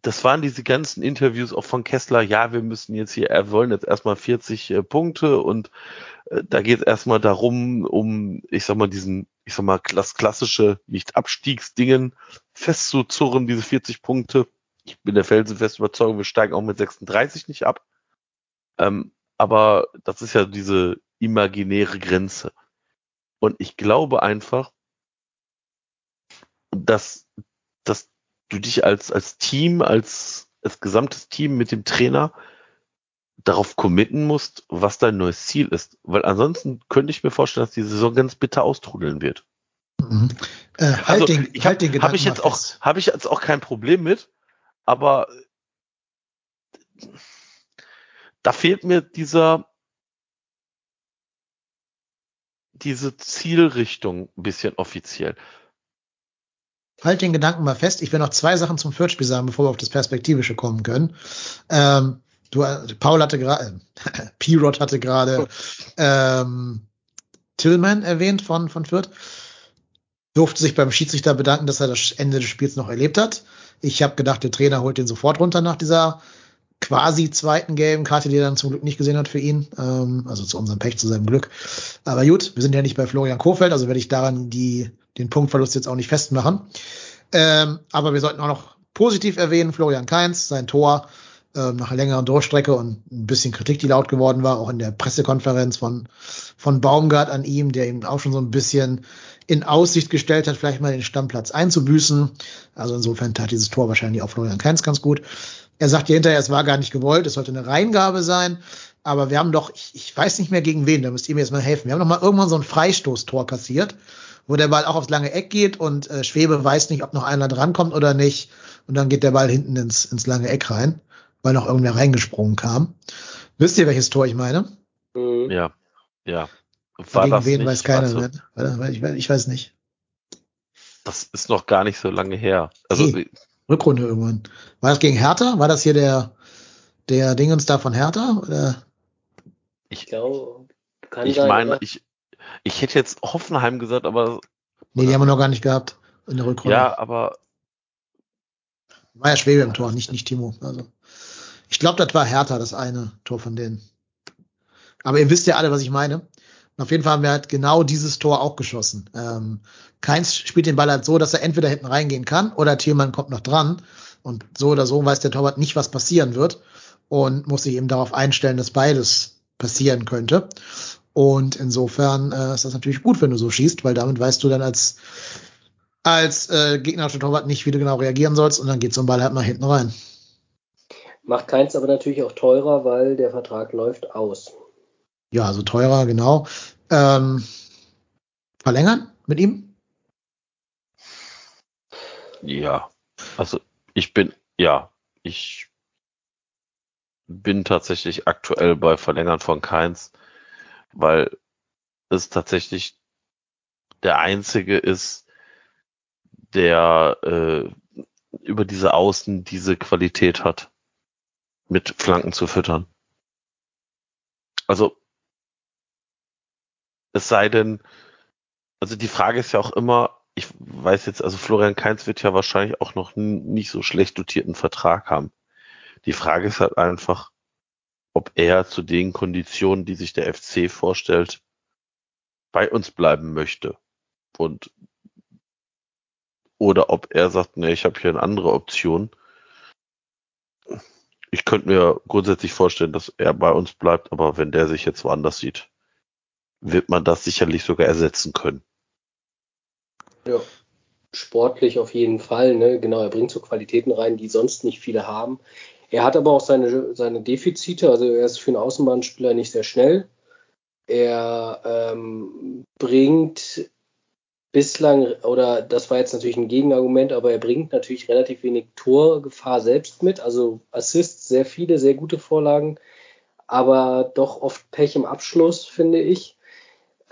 das waren diese ganzen Interviews auch von Kessler, ja, wir müssen jetzt hier, er wollen jetzt erstmal 40 äh, Punkte und äh, da geht es erstmal darum, um, ich sag mal, diesen, ich sag mal, das klassische Nicht-Abstiegsdingen festzuzurren, diese 40 Punkte. Ich bin der felsenfest Überzeugung, wir steigen auch mit 36 nicht ab. Ähm, aber das ist ja diese imaginäre Grenze. Und ich glaube einfach, dass, dass du dich als, als Team, als, als gesamtes Team mit dem Trainer darauf committen musst, was dein neues Ziel ist. Weil ansonsten könnte ich mir vorstellen, dass die Saison ganz bitter austrudeln wird. Mhm. Äh, halt Also, den, ich halt den habe hab Gedanken ich jetzt auch, habe ich jetzt auch kein Problem mit, aber da fehlt mir dieser, diese Zielrichtung ein bisschen offiziell. Halt den Gedanken mal fest. Ich will noch zwei Sachen zum Viertspiel sagen, bevor wir auf das Perspektivische kommen können. Ähm, du, Paul hatte gerade, äh, *laughs* P-Rod hatte gerade ähm, Tillman erwähnt von, von Fürth. Durfte sich beim Schiedsrichter bedanken, dass er das Ende des Spiels noch erlebt hat. Ich habe gedacht, der Trainer holt den sofort runter nach dieser quasi zweiten gelben Karte, die er dann zum Glück nicht gesehen hat für ihn. Ähm, also zu unserem Pech, zu seinem Glück. Aber gut, wir sind ja nicht bei Florian Kofeld, also werde ich daran die, den Punktverlust jetzt auch nicht festmachen. Ähm, aber wir sollten auch noch positiv erwähnen, Florian Kainz, sein Tor ähm, nach längeren Durchstrecke und ein bisschen Kritik, die laut geworden war, auch in der Pressekonferenz von, von Baumgart an ihm, der ihm auch schon so ein bisschen in Aussicht gestellt hat, vielleicht mal den Stammplatz einzubüßen. Also insofern tat dieses Tor wahrscheinlich auch Florian Kainz ganz gut. Er sagt ja hinterher, es war gar nicht gewollt, es sollte eine Reingabe sein. Aber wir haben doch, ich, ich weiß nicht mehr gegen wen, da müsst ihr mir jetzt mal helfen. Wir haben doch mal irgendwann so ein Freistoßtor kassiert, wo der Ball auch aufs lange Eck geht und äh, Schwebe weiß nicht, ob noch einer drankommt oder nicht. Und dann geht der Ball hinten ins, ins lange Eck rein, weil noch irgendwer reingesprungen kam. Wisst ihr, welches Tor ich meine? Mhm. Ja, ja. War gegen das wen nicht, weiß keiner. warte, ne? Warte, warte, ich, weiß- ich weiß nicht. das ist noch gar nicht so lange her. Also, Nee. Rückrunde irgendwann. War das gegen Hertha? War das hier der, der Dingens da von Hertha? Oder? Ich glaube, kann ich sein. meine, oder? ich, ich hätte jetzt Hoffenheim gesagt, aber Nee, die haben wir noch gar nicht gehabt in der Rückrunde. ja, aber War ja Schwebe im Tor, nicht, nicht Timo. Also, ich glaube, das war Hertha, das eine Tor von denen. Aber ihr wisst ja alle, was ich meine. Und auf jeden Fall haben wir halt genau dieses Tor auch geschossen. Ähm, Keins spielt den Ball halt so, dass er entweder hinten reingehen kann oder Thielmann kommt noch dran. Und so oder so weiß der Torwart nicht, was passieren wird und muss sich eben darauf einstellen, dass beides passieren könnte. Und insofern äh, ist das natürlich gut, wenn du so schießt, weil damit weißt du dann als als äh, gegnerischer Torwart nicht, wie du genau reagieren sollst und dann geht so ein Ball halt mal hinten rein. Macht keins aber natürlich auch teurer, weil der Vertrag läuft aus. Ja, also teurer, genau. Ähm, verlängern mit ihm? ja. Also ich bin, ja, ich bin tatsächlich aktuell bei Verlängern von Keins, weil es tatsächlich der einzige ist, der äh, über diese Außen diese Qualität hat, mit Flanken zu füttern. Also es sei denn, also die Frage ist ja auch immer, ich weiß jetzt, also Florian Kainz wird ja wahrscheinlich auch noch nicht so schlecht dotierten Vertrag haben. Die Frage ist halt einfach, ob er zu den Konditionen, die sich der FC vorstellt, bei uns bleiben möchte. Und oder ob er sagt, nee, ich habe hier eine andere Option. Ich könnte mir grundsätzlich vorstellen, dass er bei uns bleibt, aber wenn der sich jetzt woanders sieht, wird man das sicherlich sogar ersetzen können. Ja. sportlich auf jeden Fall. Ne? Genau, er bringt so Qualitäten rein, die sonst nicht viele haben. Er hat aber auch seine, seine Defizite. Also er ist für einen Außenbahnspieler nicht sehr schnell. Er ähm, bringt bislang, oder das war jetzt natürlich ein Gegenargument, aber er bringt natürlich relativ wenig Torgefahr selbst mit. Also Assists, sehr viele, sehr gute Vorlagen, aber doch oft Pech im Abschluss, finde ich.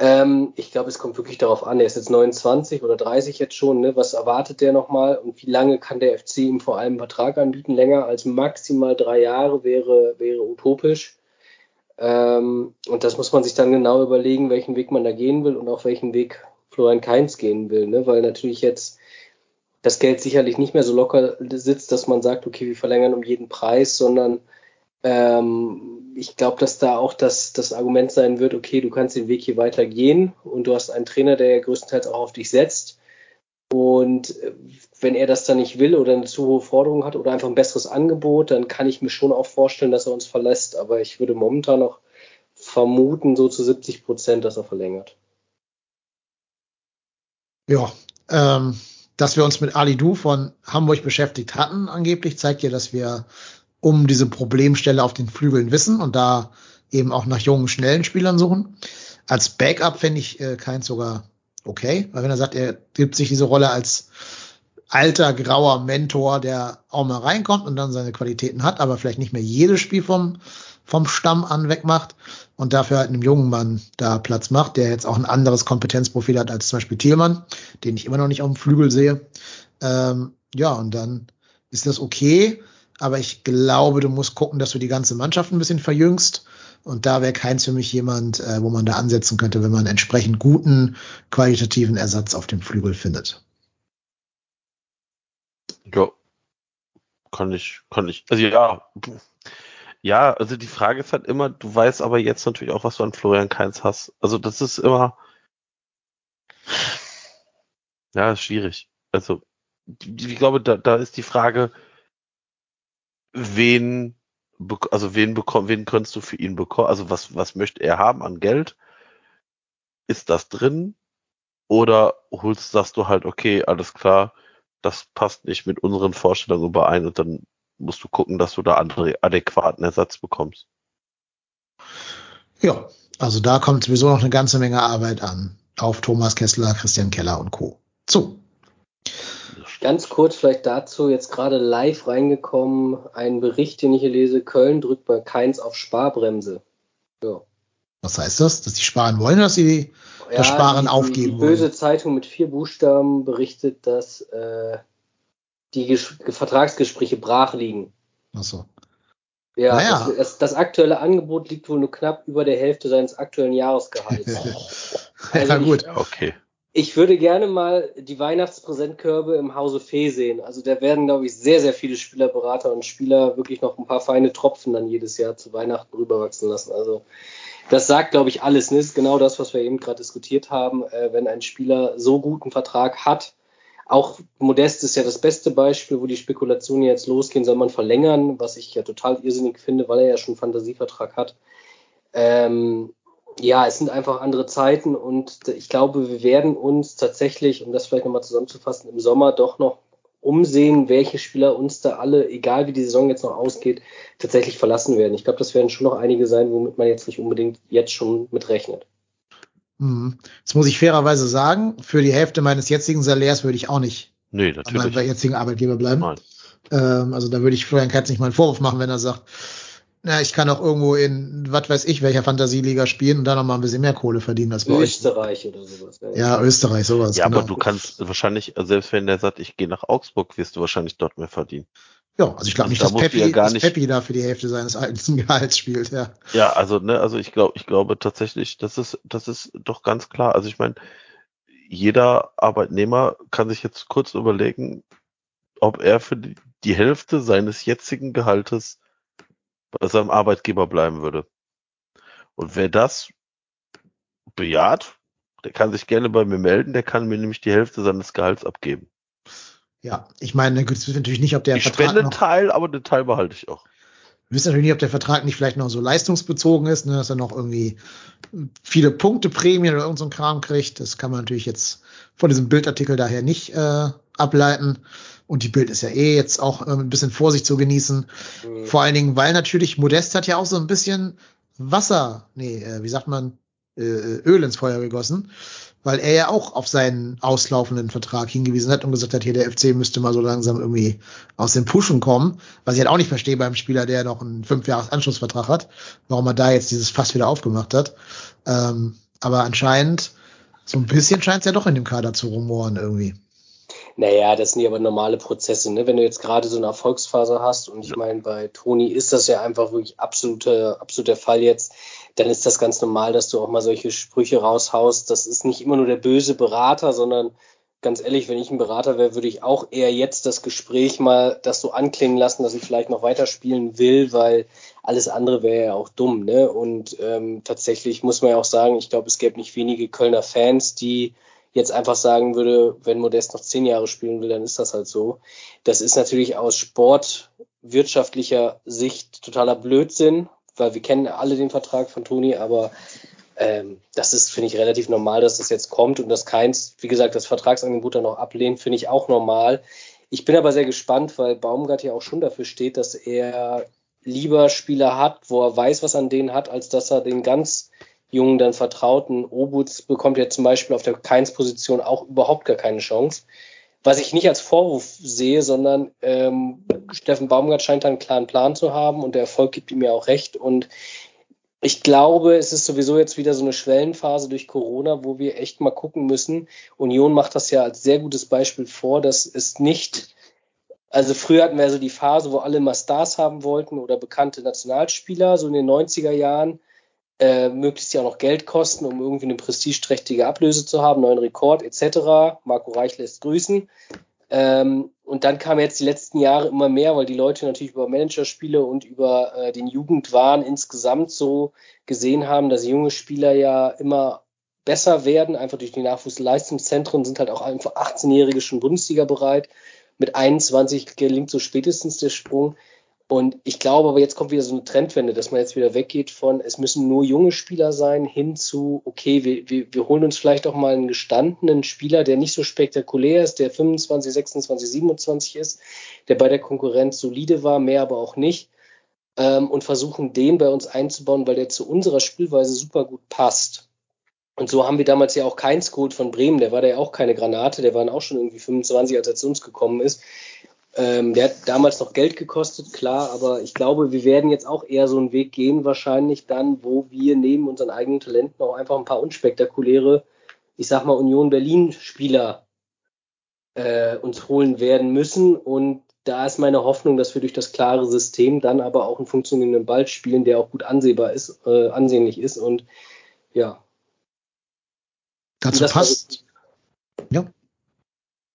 Ähm, ich glaube, es kommt wirklich darauf an. Er ist jetzt 29 oder 30 jetzt schon. Ne? Was erwartet der nochmal und wie lange kann der FC ihm vor allem einen Vertrag anbieten? Länger als maximal drei Jahre wäre, wäre utopisch. Ähm, und das muss man sich dann genau überlegen, welchen Weg man da gehen will und auch welchen Weg Florian Kainz gehen will. Ne? Weil natürlich jetzt das Geld sicherlich nicht mehr so locker sitzt, dass man sagt, okay, wir verlängern um jeden Preis, sondern ähm, ich glaube, dass da auch das, das Argument sein wird, okay, du kannst den Weg hier weiter gehen und du hast einen Trainer, der größtenteils auch auf dich setzt. Und äh, wenn er das dann nicht will oder eine zu hohe Forderung hat oder einfach ein besseres Angebot, dann kann ich mir schon auch vorstellen, dass er uns verlässt. Aber ich würde momentan noch vermuten, so zu 70 Prozent, dass er verlängert. Ja, ähm, dass wir uns mit Ali Du von Hamburg beschäftigt hatten, angeblich, zeigt ja, dass wir um diese Problemstelle auf den Flügeln wissen und da eben auch nach jungen, schnellen Spielern suchen. Als Backup fände ich äh, keins sogar okay, weil wenn er sagt, er gibt sich diese Rolle als alter, grauer Mentor, der auch mal reinkommt und dann seine Qualitäten hat, aber vielleicht nicht mehr jedes Spiel vom, vom Stamm an wegmacht und dafür halt einem jungen Mann da Platz macht, der jetzt auch ein anderes Kompetenzprofil hat als zum Beispiel Thielmann, den ich immer noch nicht auf dem Flügel sehe. Ähm, ja, und dann ist das okay. Aber ich glaube, du musst gucken, dass du die ganze Mannschaft ein bisschen verjüngst. Und da wäre keins für mich jemand, äh, wo man da ansetzen könnte, wenn man entsprechend guten, qualitativen Ersatz auf dem Flügel findet. Ja, kann ich, kann ich, also ja, ja, also die Frage ist halt immer, du weißt aber jetzt natürlich auch, was du an Florian Keins hast. Also das ist immer, ja, ist schwierig. Also ich glaube, da, da ist die Frage, wen, also wen bekommen, wen könntest du für ihn bekommen? Also was, was möchte er haben an Geld? Ist das drin? Oder holst, sagst du halt, okay, alles klar, das passt nicht mit unseren Vorstellungen überein und dann musst du gucken, dass du da andere adäquaten Ersatz bekommst. Ja, also da kommt sowieso noch eine ganze Menge Arbeit an. Auf Thomas Kessler, Christian Keller und Co. So, Ganz kurz vielleicht dazu, jetzt gerade live reingekommen, ein Bericht, den ich hier lese, Köln drückt bei Keins auf Sparbremse. Ja. Was heißt das? Dass die sparen wollen, dass sie ja, das Sparen die, aufgeben die wollen? Die böse Zeitung mit vier Buchstaben berichtet, dass äh, die Ges Vertragsgespräche brach liegen. Ach so. Ja, naja. das, das, das, aktuelle Angebot liegt wohl nur knapp über der Hälfte seines aktuellen Jahresgehalts. *laughs* also ja, gut. Ich, okay. Ich würde gerne mal die Weihnachtspräsentkörbe im Hause Fee sehen. Also da werden, glaube ich, sehr, sehr viele Spielerberater und Spieler wirklich noch ein paar feine Tropfen dann jedes Jahr zu Weihnachten rüberwachsen lassen. Also das sagt, glaube ich, alles. Ne? Ist genau das, was wir eben gerade diskutiert haben. Äh, wenn ein Spieler so guten Vertrag hat, auch Modest ist ja das beste Beispiel, wo die Spekulationen jetzt losgehen, soll man verlängern, was ich ja total irrsinnig finde, weil er ja schon einen Fantasievertrag hat. Ähm, ja, es sind einfach andere Zeiten und ich glaube, wir werden uns tatsächlich, um das vielleicht nochmal zusammenzufassen, im Sommer doch noch umsehen, welche Spieler uns da alle, egal wie die Saison jetzt noch ausgeht, tatsächlich verlassen werden. Ich glaube, das werden schon noch einige sein, womit man jetzt nicht unbedingt jetzt schon mit rechnet. Hm. Jetzt muss ich fairerweise sagen, für die Hälfte meines jetzigen Salärs würde ich auch nicht nee, natürlich. meinem jetzigen Arbeitgeber bleiben. Ähm, also da würde ich Florian Katz nicht mal einen Vorwurf machen, wenn er sagt, na, ich kann auch irgendwo in, was weiß ich, welcher Fantasieliga spielen und da noch mal ein bisschen mehr Kohle verdienen als bei Österreich euch. oder sowas. Ja, ja, Österreich, sowas. Ja, genau. aber du kannst wahrscheinlich, selbst wenn der sagt, ich gehe nach Augsburg, wirst du wahrscheinlich dort mehr verdienen. Ja, also ich glaube nicht, da dass Peppi, ja dass Peppi da für die Hälfte seines alten *laughs* Gehalts spielt, ja. Ja, also, ne, also ich glaube, ich glaube tatsächlich, das ist, das ist doch ganz klar. Also ich meine, jeder Arbeitnehmer kann sich jetzt kurz überlegen, ob er für die Hälfte seines jetzigen Gehaltes bei seinem Arbeitgeber bleiben würde. Und wer das bejaht, der kann sich gerne bei mir melden, der kann mir nämlich die Hälfte seines Gehalts abgeben. Ja, ich meine, es wird natürlich nicht, ob der ich Vertrag spende einen Teil, aber den Teil behalte ich auch. Wir wissen natürlich nicht, ob der Vertrag nicht vielleicht noch so leistungsbezogen ist, ne, dass er noch irgendwie viele Punkte Prämien oder irgendein so Kram kriegt. Das kann man natürlich jetzt von diesem Bildartikel daher nicht äh, ableiten. Und die Bild ist ja eh jetzt auch äh, ein bisschen Vorsicht zu genießen. Mhm. Vor allen Dingen, weil natürlich Modest hat ja auch so ein bisschen Wasser, nee, äh, wie sagt man, äh, Öl ins Feuer gegossen weil er ja auch auf seinen auslaufenden Vertrag hingewiesen hat und gesagt hat, hier der FC müsste mal so langsam irgendwie aus den Pushen kommen, was ich halt auch nicht verstehe beim Spieler, der noch einen fünf Jahres Anschlussvertrag hat, warum er da jetzt dieses Fass wieder aufgemacht hat. Ähm, aber anscheinend so ein bisschen scheint es ja doch in dem Kader zu rumoren irgendwie. Naja, das sind ja aber normale Prozesse. Ne? Wenn du jetzt gerade so eine Erfolgsphase hast, und ich meine, bei Toni ist das ja einfach wirklich absoluter, absoluter Fall jetzt, dann ist das ganz normal, dass du auch mal solche Sprüche raushaust. Das ist nicht immer nur der böse Berater, sondern ganz ehrlich, wenn ich ein Berater wäre, würde ich auch eher jetzt das Gespräch mal das so anklingen lassen, dass ich vielleicht noch weiterspielen will, weil alles andere wäre ja auch dumm. Ne? Und ähm, tatsächlich muss man ja auch sagen, ich glaube, es gäbe nicht wenige Kölner Fans, die jetzt einfach sagen würde, wenn Modest noch zehn Jahre spielen will, dann ist das halt so. Das ist natürlich aus sportwirtschaftlicher Sicht totaler Blödsinn, weil wir kennen alle den Vertrag von Toni, aber ähm, das ist, finde ich, relativ normal, dass das jetzt kommt und dass keins, wie gesagt, das Vertragsangebot dann noch ablehnt, finde ich auch normal. Ich bin aber sehr gespannt, weil Baumgart ja auch schon dafür steht, dass er lieber Spieler hat, wo er weiß, was an denen hat, als dass er den ganz Jungen dann vertraut. Ein Obutz bekommt ja zum Beispiel auf der Keins-Position auch überhaupt gar keine Chance. Was ich nicht als Vorwurf sehe, sondern ähm, Steffen Baumgart scheint einen klaren Plan zu haben und der Erfolg gibt ihm ja auch recht. Und ich glaube, es ist sowieso jetzt wieder so eine Schwellenphase durch Corona, wo wir echt mal gucken müssen. Union macht das ja als sehr gutes Beispiel vor, dass es nicht, also früher hatten wir so die Phase, wo alle mal Stars haben wollten oder bekannte Nationalspieler, so in den 90er Jahren äh, möglichst ja auch noch Geld kosten, um irgendwie eine prestigeträchtige Ablöse zu haben, neuen Rekord etc. Marco Reich lässt grüßen. Ähm, und dann kam jetzt die letzten Jahre immer mehr, weil die Leute natürlich über Managerspiele und über äh, den Jugendwahn insgesamt so gesehen haben, dass junge Spieler ja immer besser werden, einfach durch die Nachwuchsleistungszentren sind halt auch einfach 18-Jährige schon Bundesliga bereit. Mit 21 gelingt so spätestens der Sprung. Und ich glaube aber, jetzt kommt wieder so eine Trendwende, dass man jetzt wieder weggeht von, es müssen nur junge Spieler sein, hin zu, okay, wir, wir, wir holen uns vielleicht auch mal einen gestandenen Spieler, der nicht so spektakulär ist, der 25, 26, 27 ist, der bei der Konkurrenz solide war, mehr aber auch nicht, ähm, und versuchen, den bei uns einzubauen, weil der zu unserer Spielweise super gut passt. Und so haben wir damals ja auch keins geholt von Bremen, der war da ja auch keine Granate, der war dann auch schon irgendwie 25, als er zu uns gekommen ist. Ähm, der hat damals noch Geld gekostet, klar, aber ich glaube, wir werden jetzt auch eher so einen Weg gehen, wahrscheinlich dann, wo wir neben unseren eigenen Talenten auch einfach ein paar unspektakuläre, ich sag mal, Union Berlin-Spieler äh, uns holen werden müssen. Und da ist meine Hoffnung, dass wir durch das klare System dann aber auch einen funktionierenden Ball spielen, der auch gut ansehbar ist, äh, ansehnlich ist und ja. Dazu passt.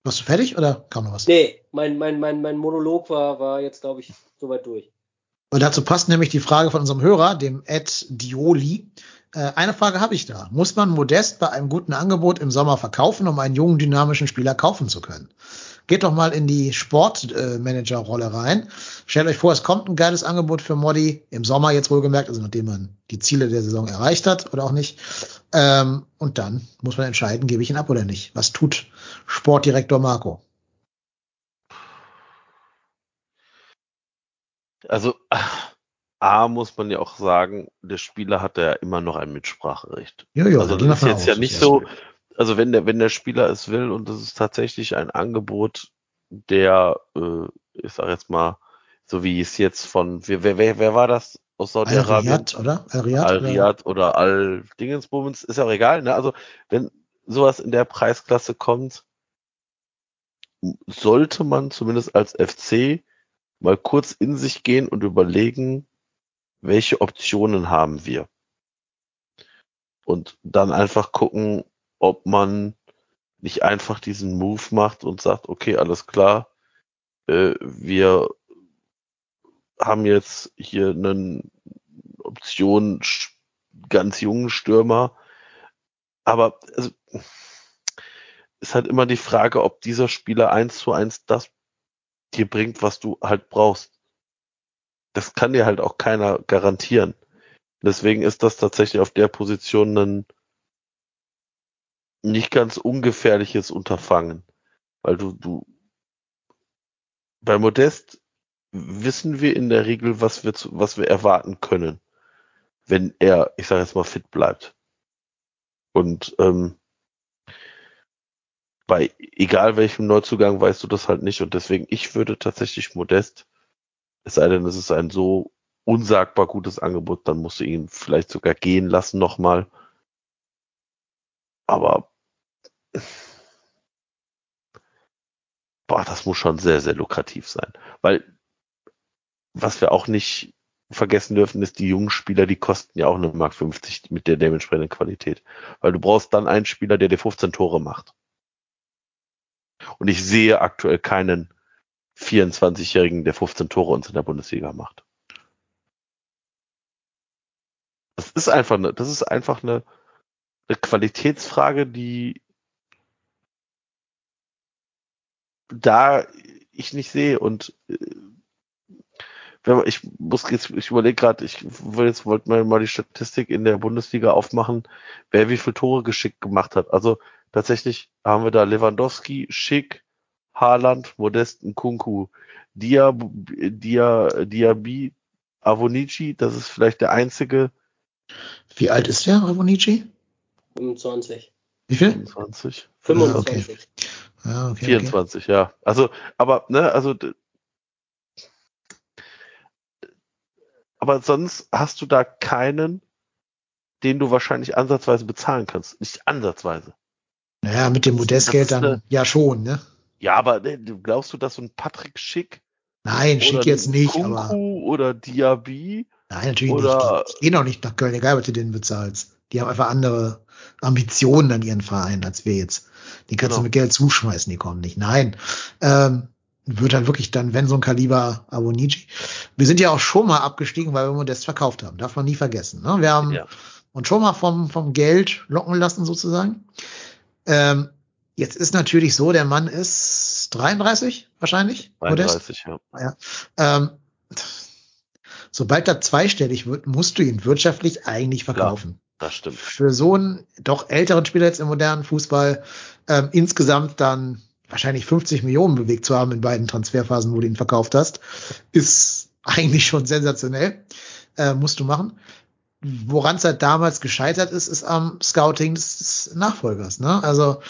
Warst du fertig oder kam noch was? Nee, mein, mein, mein, mein Monolog war, war jetzt, glaube ich, soweit durch. Und dazu passt nämlich die Frage von unserem Hörer, dem Ed Dioli. Äh, eine Frage habe ich da. Muss man Modest bei einem guten Angebot im Sommer verkaufen, um einen jungen, dynamischen Spieler kaufen zu können? Geht doch mal in die Sportmanager-Rolle rein. Stellt euch vor, es kommt ein geiles Angebot für Modi im Sommer jetzt wohlgemerkt, also nachdem man die Ziele der Saison erreicht hat oder auch nicht. Ähm, und dann muss man entscheiden, gebe ich ihn ab oder nicht. Was tut Sportdirektor Marco? Also A muss man ja auch sagen, der Spieler hat ja immer noch ein Mitspracherecht. Ja, ja, also das ist jetzt ja nicht so, also wenn der, wenn der Spieler es will und das ist tatsächlich ein Angebot, der, äh, ich sag jetzt mal, so wie es jetzt von, wer, wer, wer war das aus Saudi-Arabien? Al-Riyad, oder? Al-Riyad, Al-Riyad oder Al-Dingensbummens, ist ja auch egal, ne? Also, wenn sowas in der Preisklasse kommt, sollte man zumindest als FC mal kurz in sich gehen und überlegen, welche Optionen haben wir. Und dann einfach gucken, ob man nicht einfach diesen Move macht und sagt, okay, alles klar, äh, wir haben jetzt hier eine Option ganz jungen Stürmer, aber also, ist halt immer die Frage, ob dieser Spieler eins zu eins das dir bringt, was du halt brauchst. Das kann dir halt auch keiner garantieren. Deswegen ist das tatsächlich auf der Position ein nicht ganz ungefährliches Unterfangen. Weil du, du, bei Modest wissen wir in der Regel, was wir, zu, was wir erwarten können, wenn er, ich sage jetzt mal, fit bleibt. Und ähm, bei egal welchem Neuzugang weißt du das halt nicht. Und deswegen, ich würde tatsächlich Modest, es sei denn, es ist ein so unsagbar gutes Angebot, dann musst du ihn vielleicht sogar gehen lassen nochmal. Aber boah, das muss schon sehr, sehr lukrativ sein. Weil was wir auch nicht vergessen dürfen, ist, die jungen Spieler, die kosten ja auch eine Mark 50 mit der dementsprechenden Qualität. Weil du brauchst dann einen Spieler, der dir 15 Tore macht. Und ich sehe aktuell keinen 24-Jährigen, der 15 Tore uns in der Bundesliga macht. Das ist einfach eine, das ist einfach eine, eine Qualitätsfrage, die da ich nicht sehe und äh, ich muss jetzt, ich überlege gerade, ich will jetzt wollte mal, mal die Statistik in der Bundesliga aufmachen, wer wie viele Tore geschickt gemacht hat. Also tatsächlich haben wir da Lewandowski, Schick, Haaland, Modest, Kunku, Dia, Dia, Diaby, Avonici, das ist vielleicht der einzige. Wie alt ist der, Avonici? 25. Wie viel? 25. 25. Ah, okay. Ah, okay, 24, okay. ja. Also, aber, ne, also, aber sonst hast du da keinen, den du wahrscheinlich ansatzweise bezahlen kannst. Nicht ansatzweise. Naja, mit dem Modestgeld dann eine, ja schon, ne? Ja, aber ne, glaubst du, dass so ein Patrick Schick Nein, Schick jetzt nicht, Kunku aber oder Diaby Nein, natürlich oder nicht. Die gehen auch nicht nach Köln, egal was du denen bezahlst. Die haben einfach andere Ambitionen an ihren Verein als wir jetzt. Die kannst genau. du mit Geld zuschmeißen, die kommen nicht. Nein. Ähm, wird halt wirklich dann, wenn so ein Kaliber Abonici. Wir sind ja auch schon mal abgestiegen, weil wir Modest verkauft haben. Darf man nie vergessen. Ne? Wir haben ja. uns schon mal vom, vom Geld locken lassen, sozusagen. Ähm, jetzt ist natürlich so, der Mann ist 33 wahrscheinlich. 33, Modest. ja. ja. Ähm, sobald er zweistellig wird, musst du ihn wirtschaftlich eigentlich verkaufen. Ja, das stimmt. Für so einen doch älteren Spieler jetzt im modernen Fußball ähm, insgesamt dann wahrscheinlich 50 Millionen bewegt zu haben in beiden Transferphasen, wo du ihn verkauft hast, ist eigentlich schon sensationell. Äh, musst du machen. Woran es halt damals gescheitert ist, ist am Scouting des Nachfolgers. Ne? Also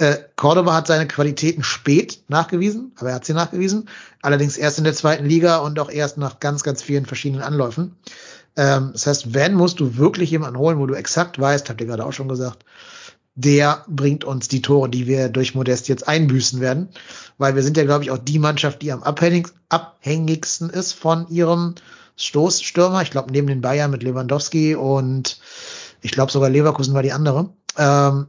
äh, Cordoba hat seine Qualitäten spät nachgewiesen, aber er hat sie nachgewiesen. Allerdings erst in der zweiten Liga und auch erst nach ganz, ganz vielen verschiedenen Anläufen. Ähm, das heißt, wenn musst du wirklich jemanden holen, wo du exakt weißt, habt ihr gerade auch schon gesagt, der bringt uns die Tore, die wir durch Modest jetzt einbüßen werden. Weil wir sind ja, glaube ich, auch die Mannschaft, die am abhängig, abhängigsten ist von ihrem Stoßstürmer. Ich glaube, neben den Bayern mit Lewandowski und ich glaube sogar Leverkusen war die andere. Ähm,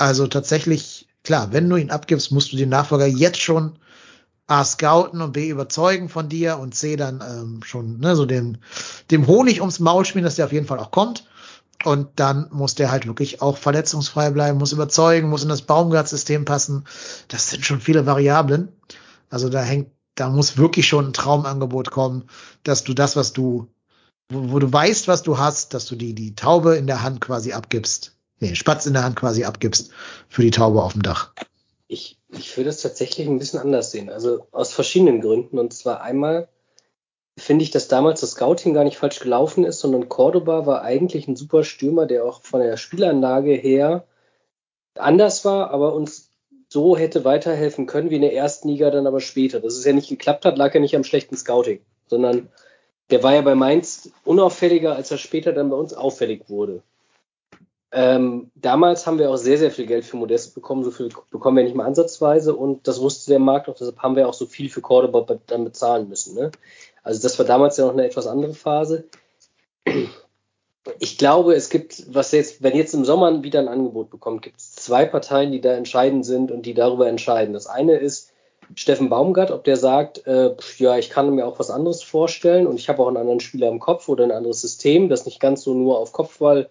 also tatsächlich, klar, wenn du ihn abgibst, musst du den Nachfolger jetzt schon A scouten und B überzeugen von dir und C dann ähm, schon ne, so dem, dem Honig ums Maul spielen, dass der auf jeden Fall auch kommt. Und dann muss der halt wirklich auch verletzungsfrei bleiben, muss überzeugen, muss in das Baumgart-System passen. Das sind schon viele Variablen. Also da hängt, da muss wirklich schon ein Traumangebot kommen, dass du das, was du, wo, wo du weißt, was du hast, dass du die, die Taube in der Hand quasi abgibst. Nee, Spatz in der Hand quasi abgibst für die Taube auf dem Dach. Ich, ich würde es tatsächlich ein bisschen anders sehen. Also aus verschiedenen Gründen. Und zwar einmal, finde ich, dass damals das Scouting gar nicht falsch gelaufen ist, sondern Cordoba war eigentlich ein super Stürmer, der auch von der Spielanlage her anders war, aber uns so hätte weiterhelfen können wie in der ersten Liga dann aber später. Dass es ja nicht geklappt hat, lag ja nicht am schlechten Scouting, sondern der war ja bei Mainz unauffälliger, als er später dann bei uns auffällig wurde. Ähm, damals haben wir auch sehr, sehr viel Geld für Modest bekommen. So viel bekommen wir nicht mal ansatzweise und das wusste der Markt auch. Deshalb haben wir auch so viel für Cordoba dann bezahlen müssen. Ne? Also das war damals ja noch eine etwas andere Phase. Ich glaube, es gibt, was jetzt, wenn jetzt im Sommer wieder ein Angebot bekommt, gibt es zwei Parteien, die da entscheidend sind und die darüber entscheiden. Das eine ist Steffen Baumgart, ob der sagt, äh, ja, ich kann mir auch was anderes vorstellen und ich habe auch einen anderen Spieler im Kopf oder ein anderes System, das nicht ganz so nur auf Kopfball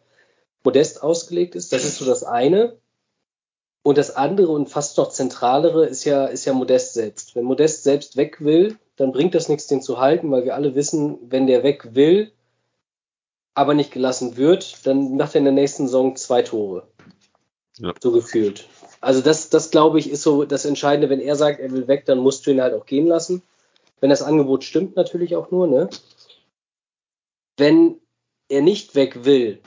modest ausgelegt ist. Das ist so das eine. Und das andere und fast noch zentralere ist ja, ist ja Modest selbst. Wenn Modest selbst weg will, dann bringt das nichts, den zu halten, weil wir alle wissen, wenn der weg will, aber nicht gelassen wird, dann macht er in der nächsten Saison zwei Tore. Ja. So gefühlt. Also das, das glaube ich, ist so das Entscheidende. Wenn er sagt, er will weg, dann musst du ihn halt auch gehen lassen. Wenn das Angebot stimmt, natürlich auch nur, ne? Wenn er nicht weg will,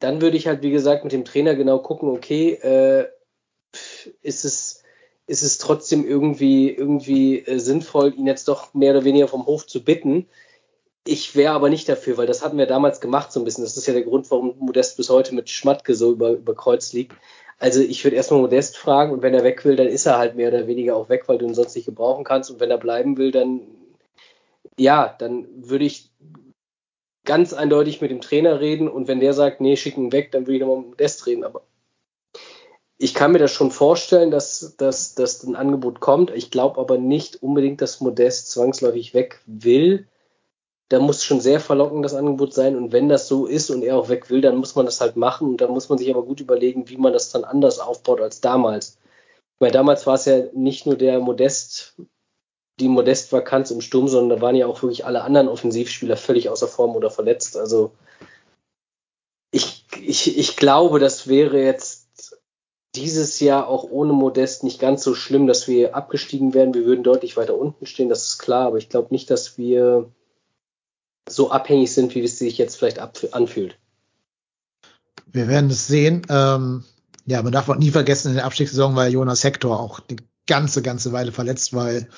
dann würde ich halt, wie gesagt, mit dem Trainer genau gucken, okay, äh, ist es, ist es trotzdem irgendwie, irgendwie äh, sinnvoll, ihn jetzt doch mehr oder weniger vom Hof zu bitten. Ich wäre aber nicht dafür, weil das hatten wir damals gemacht so ein bisschen. Das ist ja der Grund, warum Modest bis heute mit Schmatke so über, über Kreuz liegt. Also ich würde erstmal Modest fragen und wenn er weg will, dann ist er halt mehr oder weniger auch weg, weil du ihn sonst nicht gebrauchen kannst. Und wenn er bleiben will, dann ja, dann würde ich ganz eindeutig mit dem Trainer reden und wenn der sagt, nee, schicken weg, dann würde ich nochmal mit Modest reden. Aber ich kann mir das schon vorstellen, dass, dass, dass ein Angebot kommt. Ich glaube aber nicht unbedingt, dass Modest zwangsläufig weg will da muss schon sehr verlockend das Angebot sein. Und wenn das so ist und er auch weg will, dann muss man das halt machen. Und dann muss man sich aber gut überlegen, wie man das dann anders aufbaut als damals. Weil damals war es ja nicht nur der Modest, die Modest-Vakanz im Sturm, sondern da waren ja auch wirklich alle anderen Offensivspieler völlig außer Form oder verletzt. Also ich, ich, ich glaube, das wäre jetzt dieses Jahr auch ohne Modest nicht ganz so schlimm, dass wir abgestiegen wären. Wir würden deutlich weiter unten stehen, das ist klar, aber ich glaube nicht, dass wir so abhängig sind, wie es sich jetzt vielleicht anfühlt. Wir werden es sehen. Ähm, ja, man darf auch nie vergessen, in der Abstiegssaison war Jonas Hector auch die ganze, ganze Weile verletzt, weil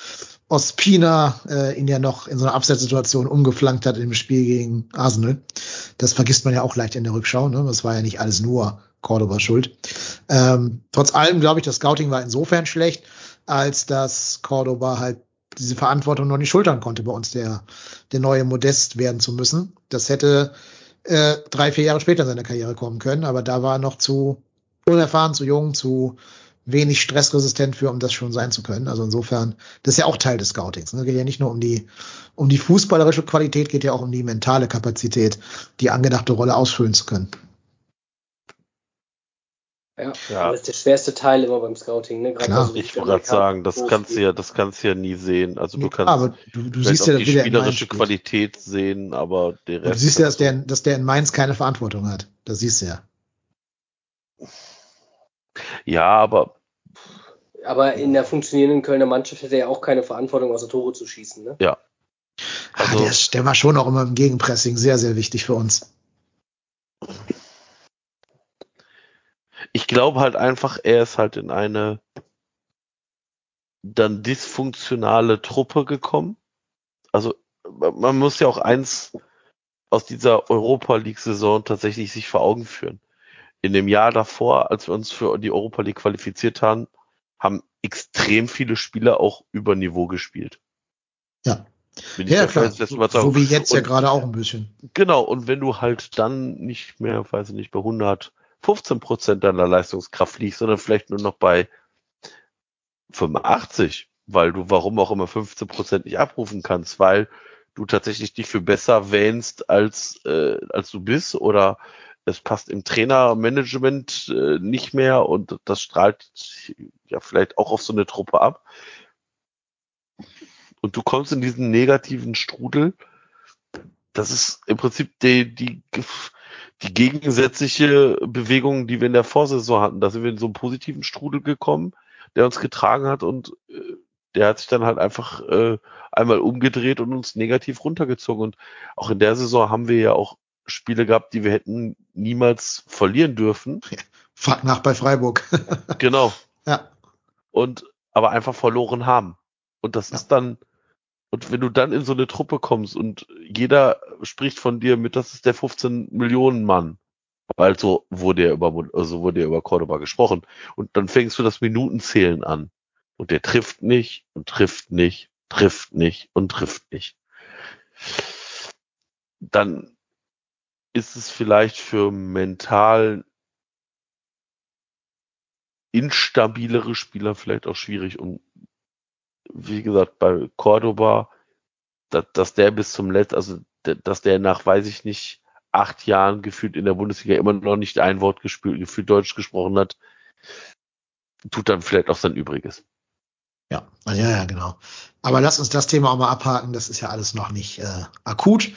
Ospina äh, ihn ja noch in so einer Absetzsituation umgeflankt hat im Spiel gegen Arsenal. Das vergisst man ja auch leicht in der Rückschau. Ne? Das war ja nicht alles nur Cordoba schuld. Ähm, trotz allem glaube ich, das Scouting war insofern schlecht, als dass Cordoba halt diese Verantwortung noch nicht schultern konnte, bei uns der, der neue Modest werden zu müssen. Das hätte äh, drei, vier Jahre später in seiner Karriere kommen können, aber da war er noch zu unerfahren, zu jung, zu wenig stressresistent für, um das schon sein zu können. Also insofern, das ist ja auch Teil des Scoutings. Ne? Geht ja nicht nur um die, um die fußballerische Qualität, geht ja auch um die mentale Kapazität, die angedachte Rolle ausfüllen zu können. Ja, ja. das ist der schwerste Teil immer beim Scouting. Ne? Gerade Klar, so ich wollte gerade sagen, das kannst du ja, das kannst du ja nie sehen. Also du kannst aber du, du siehst ja, die spielerische Qualität sehen, aber der Rest. Du siehst ja, dass der, dass der in Mainz keine Verantwortung hat. Das siehst du ja. Ja, aber. Aber in der funktionierenden Kölner Mannschaft hätte er ja auch keine Verantwortung, außer Tore zu schießen, ne? Ja. Ah, also, ah, der, der war schon auch immer im Gegenpressing sehr, sehr wichtig für uns. ich glaube halt einfach, er ist halt in eine dann dysfunktionale Truppe gekommen. Also man muss ja auch eins aus dieser Europa League Saison tatsächlich sich vor Augen führen. In dem Jahr davor, als wir uns für die Europa League qualifiziert haben, haben extrem viele Spieler auch über Niveau gespielt. Ja. ja, klar. So, wie jetzt und, ja gerade auch ein bisschen. Genau, und wenn du halt dann nicht mehr, weiß ich nicht, bei 100 15 Prozent deiner Leistungskraft liegt, sondern vielleicht nur noch bei 85, weil du warum auch immer 15 Prozent nicht abrufen kannst, weil du tatsächlich dich für besser wähnst, als, äh, als du bist oder es passt im Trainermanagement äh, nicht mehr und das strahlt ja vielleicht auch auf so eine Truppe ab. Und du kommst in diesen negativen Strudel. Das ist im Prinzip die, die die gegensätzliche Bewegung, die wir in der Vorsaison hatten. Da sind wir in so einen positiven Strudel gekommen, der uns getragen hat und äh, der hat sich dann halt einfach äh, einmal umgedreht und uns negativ runtergezogen. Und auch in der Saison haben wir ja auch Spiele gehabt, die wir hätten niemals verlieren dürfen. Fuck nach bei Freiburg. *laughs* genau. Ja. Und aber einfach verloren haben. Und das ja. ist dann, und wenn du dann in so eine Truppe kommst und jeder spricht von dir mit, das ist der 15 Millionen Mann. Also wurde er über, also wurde er über Cordoba gesprochen. Und dann fängst du das Minutenzählen an. Und der trifft nicht und trifft nicht, trifft nicht und trifft nicht. Dann ist es vielleicht für mental instabilere Spieler vielleicht auch schwierig und wie gesagt, bei Cordoba, dass, dass der bis zum letzten, also dass der nach, weiß ich nicht, acht Jahren gefühlt in der Bundesliga immer noch nicht ein Wort gespielt, gefühlt Deutsch gesprochen hat, tut dann vielleicht auch sein Übriges. Ja, ja, ja, genau. Aber lass uns das Thema auch mal abhaken. Das ist ja alles noch nicht äh, akut.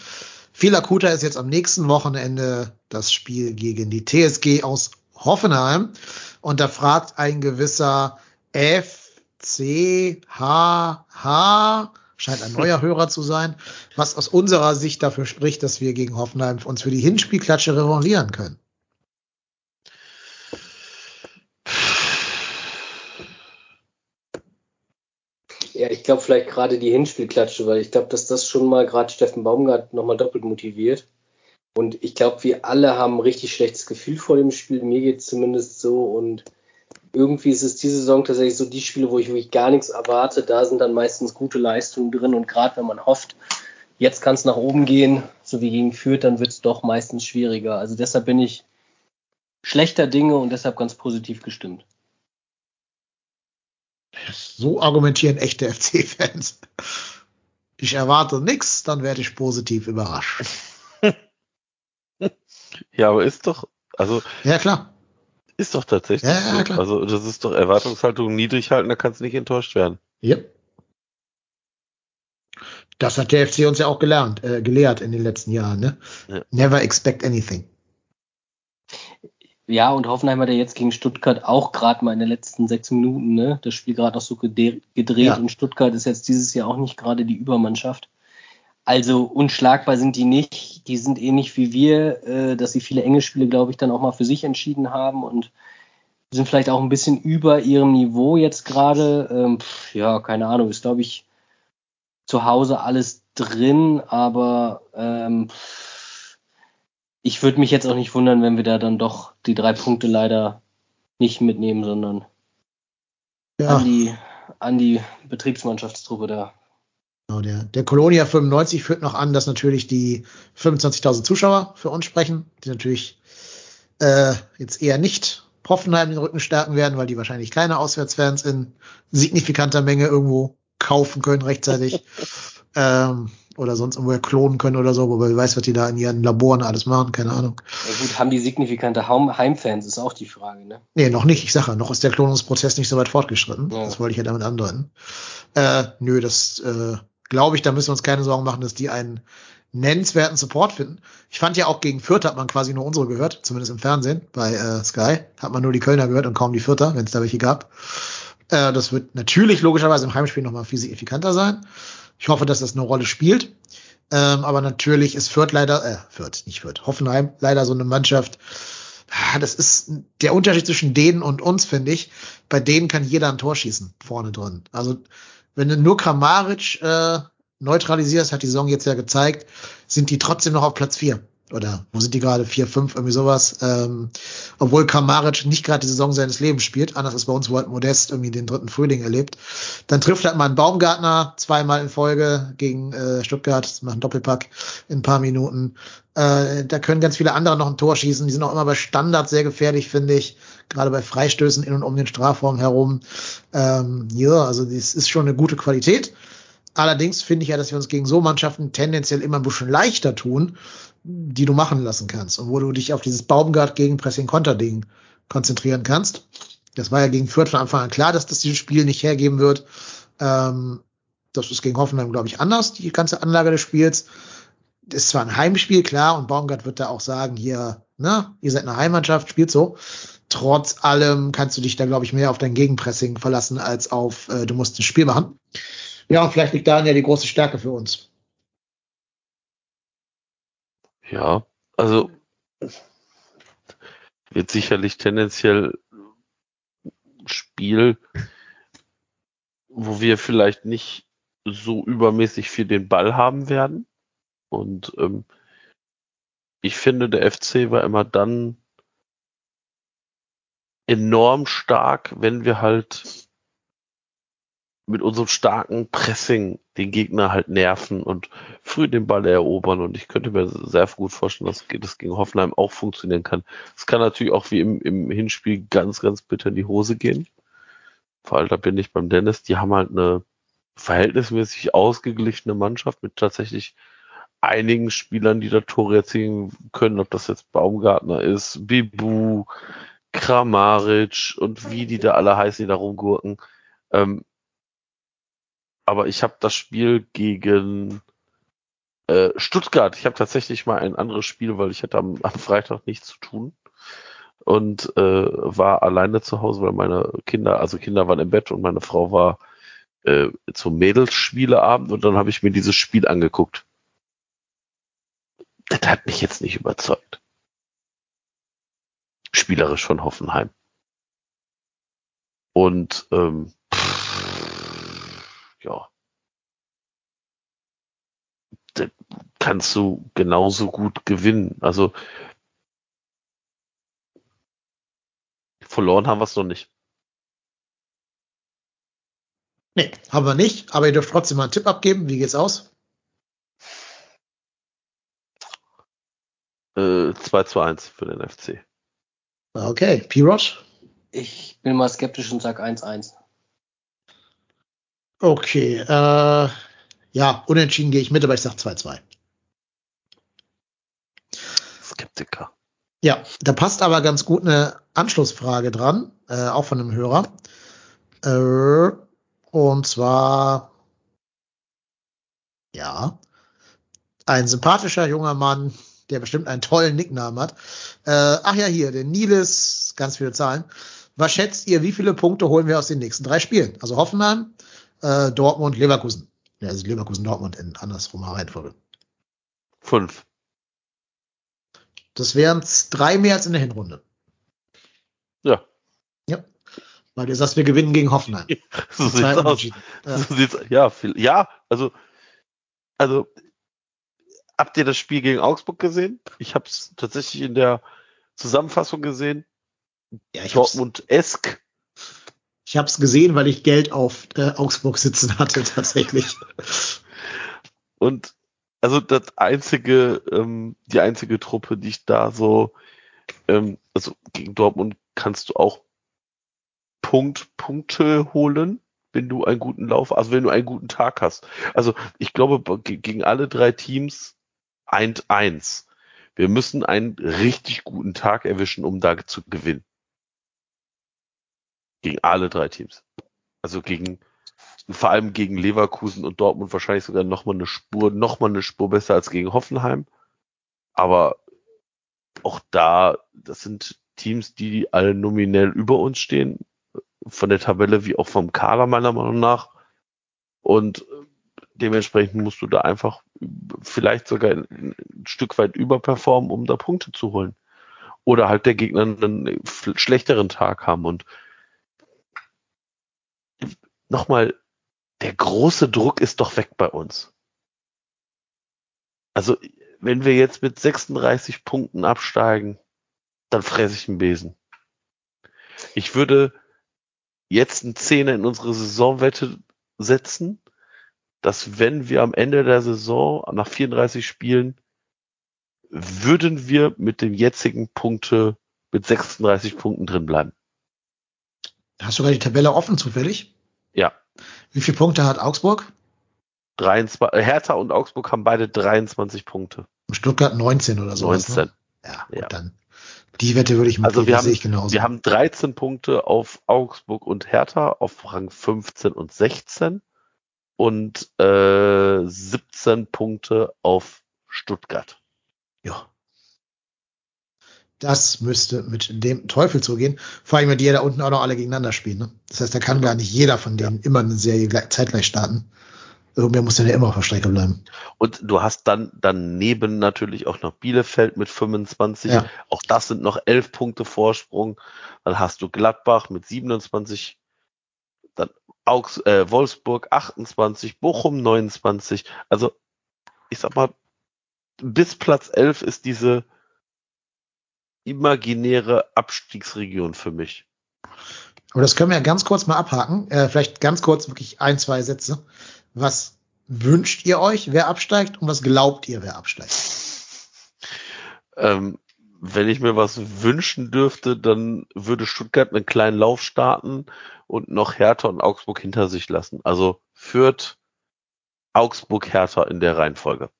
Viel akuter ist jetzt am nächsten Wochenende das Spiel gegen die TSG aus Hoffenheim. Und da fragt ein gewisser FCHH, scheint ein neuer *laughs* Hörer zu sein, was aus unserer Sicht dafür spricht, dass wir gegen Hoffenheim uns für die Hinspielklatsche revanchieren können. Glaube vielleicht gerade die Hinspielklatsche, weil ich glaube, dass das schon mal gerade Steffen Baumgart nochmal doppelt motiviert. Und ich glaube, wir alle haben ein richtig schlechtes Gefühl vor dem Spiel. Mir geht es zumindest so. Und irgendwie ist es diese Saison tatsächlich so die Spiele, wo ich wirklich gar nichts erwarte. Da sind dann meistens gute Leistungen drin. Und gerade wenn man hofft, jetzt kann es nach oben gehen, so wie gegen Fürth, dann wird es doch meistens schwieriger. Also deshalb bin ich schlechter Dinge und deshalb ganz positiv gestimmt. So argumentieren echte *laughs* FC-Fans. Ich erwarte nichts, dann werde ich positiv überrascht. *laughs* ja, aber ist doch, also. Ja, klar. Ist doch tatsächlich ja, ja, so. Klar. Also, das ist doch Erwartungshaltung niedrig halten, da kannst du nicht enttäuscht werden. Ja. Das hat der FC uns ja auch gelernt, äh, gelehrt in den letzten Jahren, ne? Ja. Never expect anything. Ja, und Hoffenheim hat ja jetzt gegen Stuttgart auch gerade mal in den letzten sechs Minuten ne, das Spiel gerade noch so gedreht ja. und Stuttgart ist jetzt dieses Jahr auch nicht gerade die Übermannschaft. Also unschlagbar sind die nicht. Die sind ähnlich wie wir, äh, dass sie viele enge Spiele, glaube ich, dann auch mal für sich entschieden haben und sind vielleicht auch ein bisschen über ihrem Niveau jetzt gerade. Ähm, ja, keine Ahnung, ist, glaube ich, zu Hause alles drin, aber ähm, ich würde mich jetzt auch nicht wundern, wenn wir da dann doch die drei Punkte leider nicht mitnehmen, sondern ja. an, die, an die Betriebsmannschaftstruppe da. Genau, der, der Colonia 95 führt noch an, dass natürlich die 25.000 Zuschauer für uns sprechen, die natürlich äh, jetzt eher nicht Hoffenheim den Rücken stärken werden, weil die wahrscheinlich keine Auswärtsfans in signifikanter Menge irgendwo kaufen können rechtzeitig. *laughs* ähm, oder sonst irgendwo klonen können oder so, wobei wer weiß, was die da in ihren Laboren alles machen, keine Ahnung. Ja gut, haben die signifikante Heimfans, ist auch die Frage, ne? Nee, noch nicht, ich sage ja, noch ist der Klonungsprozess nicht so weit fortgeschritten. Ja. Das wollte ich ja damit andeuten. Äh, nö, das äh, glaube ich, da müssen wir uns keine Sorgen machen, dass die einen nennenswerten Support finden. Ich fand ja auch gegen Fürth hat man quasi nur unsere gehört, zumindest im Fernsehen bei äh, Sky. Hat man nur die Kölner gehört und kaum die Fürther, wenn es da welche gab. Äh, das wird natürlich logischerweise im Heimspiel nochmal viel signifikanter sein. Ich hoffe, dass das eine Rolle spielt. Ähm, aber natürlich ist Fürth leider, äh, Fürth, nicht Fürth, Hoffenheim leider so eine Mannschaft. Ah, das ist der Unterschied zwischen denen und uns, finde ich. Bei denen kann jeder ein Tor schießen, vorne drin. Also, wenn du nur Kramaric äh, neutralisierst, hat die Saison jetzt ja gezeigt, sind die trotzdem noch auf Platz vier oder wo sind die gerade? Vier, fünf, irgendwie sowas. Ähm, obwohl Kamaric nicht gerade die Saison seines Lebens spielt, anders als bei uns, wo halt Modest irgendwie den dritten Frühling erlebt. Dann trifft halt mal ein Baumgartner zweimal in Folge gegen äh, Stuttgart, macht einen Doppelpack in ein paar Minuten. Äh, da können ganz viele andere noch ein Tor schießen. Die sind auch immer bei Standards sehr gefährlich, finde ich. Gerade bei Freistößen in und um den Strafraum herum. Ähm, ja, also das ist schon eine gute Qualität. Allerdings finde ich ja, dass wir uns gegen so Mannschaften tendenziell immer ein bisschen leichter tun, die du machen lassen kannst und wo du dich auf dieses Baumgart gegen Pressing Konter Ding konzentrieren kannst. Das war ja gegen Fürth von Anfang an klar, dass das dieses Spiel nicht hergeben wird. Ähm, das ist gegen Hoffenheim, glaube ich, anders, die ganze Anlage des Spiels. Das ist zwar ein Heimspiel, klar, und Baumgart wird da auch sagen, hier, ne, ihr seid eine Heimmannschaft, spielt so. Trotz allem kannst du dich da, glaube ich, mehr auf dein Gegenpressing verlassen, als auf, äh, du musst ein Spiel machen. Ja, und vielleicht liegt daran ja die große Stärke für uns. Ja, also wird sicherlich tendenziell Spiel, wo wir vielleicht nicht so übermäßig viel den Ball haben werden. Und ähm, ich finde, der FC war immer dann enorm stark, wenn wir halt mit unserem starken Pressing den Gegner halt nerven und früh den Ball erobern. Und ich könnte mir sehr gut vorstellen, dass das gegen Hoffenheim auch funktionieren kann. Es kann natürlich auch wie im, im Hinspiel ganz, ganz bitter in die Hose gehen. Vor allem da bin ich beim Dennis. Die haben halt eine verhältnismäßig ausgeglichene Mannschaft mit tatsächlich einigen Spielern, die da Tore erzielen können, ob das jetzt Baumgartner ist, Bibu, Kramaric und wie die da alle heißen, die da rumgurken. Ähm, aber ich habe das Spiel gegen äh, Stuttgart. Ich habe tatsächlich mal ein anderes Spiel, weil ich hatte am, am Freitag nichts zu tun und äh, war alleine zu Hause, weil meine Kinder, also Kinder waren im Bett und meine Frau war äh, zum Mädelsspieleabend und dann habe ich mir dieses Spiel angeguckt. Das hat mich jetzt nicht überzeugt. Spielerisch von Hoffenheim. Und ähm, ja. Da kannst du genauso gut gewinnen. Also verloren haben wir es noch nicht. Nee, haben wir nicht, aber ihr dürft trotzdem mal einen Tipp abgeben. Wie geht's aus? Äh, 2 zu 1 für den FC. Okay, Pirosh? Ich bin mal skeptisch und sag 1-1. Okay, äh, ja, unentschieden gehe ich mit, aber ich sag 2-2. Skeptiker. Ja, da passt aber ganz gut eine Anschlussfrage dran, äh, auch von einem Hörer. Äh, und zwar, ja, ein sympathischer junger Mann, der bestimmt einen tollen Nicknamen hat. Äh, ach ja, hier, der Niles, ganz viele Zahlen. Was schätzt ihr, wie viele Punkte holen wir aus den nächsten drei Spielen? Also Hoffenheim, äh, Dortmund, Leverkusen. Ja, also Leverkusen, Dortmund in andersrumer Reihenfolge. Fünf. Das wären drei mehr als in der Hinrunde. Ja. Ja. Weil du sagst, wir gewinnen gegen Hoffenheim. *laughs* So sieht's aus. Ja. So sieht's, ja, viel, ja, also, also, habt ihr das Spiel gegen Augsburg gesehen? Ich habe es tatsächlich in der Zusammenfassung gesehen. Ja, ich hab's, Dortmund-esk. Ich hab's gesehen, weil ich Geld auf äh, Augsburg sitzen hatte, *laughs* tatsächlich. Und also das einzige, ähm, die einzige Truppe, die ich da so, ähm, also gegen Dortmund kannst du auch Punkt, Punkte holen, wenn du einen guten Lauf, also wenn du einen guten Tag hast. Also ich glaube, ge- gegen alle drei Teams 1-1. Wir müssen einen richtig guten Tag erwischen, um da zu gewinnen. Gegen alle drei Teams. Also gegen, vor allem gegen Leverkusen und Dortmund wahrscheinlich sogar noch mal eine Spur, noch mal eine Spur besser als gegen Hoffenheim. Aber auch da, das sind Teams, die alle nominell über uns stehen, von der Tabelle wie auch vom Kader meiner Meinung nach. Und dementsprechend musst du da einfach vielleicht sogar ein Stück weit überperformen, um da Punkte zu holen. Oder halt der Gegner einen schlechteren Tag haben. Und nochmal, der große Druck ist doch weg bei uns. Also, wenn wir jetzt mit 36 Punkten absteigen, dann fresse ich einen Besen. Ich würde jetzt einen Zehner in unsere Saisonwette setzen, dass wenn wir am Ende der Saison nach 34 Spielen würden wir mit den jetzigen Punkte mit 36 Punkten drin bleiben. Hast du gerade die Tabelle offen zufällig? Ja. Wie viele Punkte hat Augsburg? 23, äh, Hertha und Augsburg haben beide 23 Punkte. Stuttgart 19 oder so. 19. Ne? Ja, Ja. dann. Die Wette würde ich Also mitgehen, wir haben, genauso. wir haben 13 Punkte auf Augsburg und Hertha auf Rang 15 und 16 und äh, 17 Punkte auf Stuttgart. ja. Das müsste mit dem Teufel zugehen. Vor allem, wenn die ja da unten auch noch alle gegeneinander spielen. Ne? Das heißt, da kann gar nicht jeder von denen immer eine Serie gleich- zeitgleich starten. Irgendwer muss dann ja immer auf der Strecke bleiben. Und du hast dann daneben natürlich auch noch Bielefeld mit 25. Ja. Auch das sind noch 11 Punkte Vorsprung. Dann hast du Gladbach mit 27. Dann Augs äh, Wolfsburg 28, Bochum 29. Also ich sag mal, bis Platz 11 ist diese imaginäre Abstiegsregion für mich. Aber das können wir ja ganz kurz mal abhaken. Äh, vielleicht ganz kurz, wirklich ein, zwei Sätze. Was wünscht ihr euch, wer absteigt und was glaubt ihr, wer absteigt? Ähm, wenn ich mir was wünschen dürfte, dann würde Stuttgart einen kleinen Lauf starten und noch Hertha und Augsburg hinter sich lassen. Also Fürth, Augsburg, Hertha in der Reihenfolge.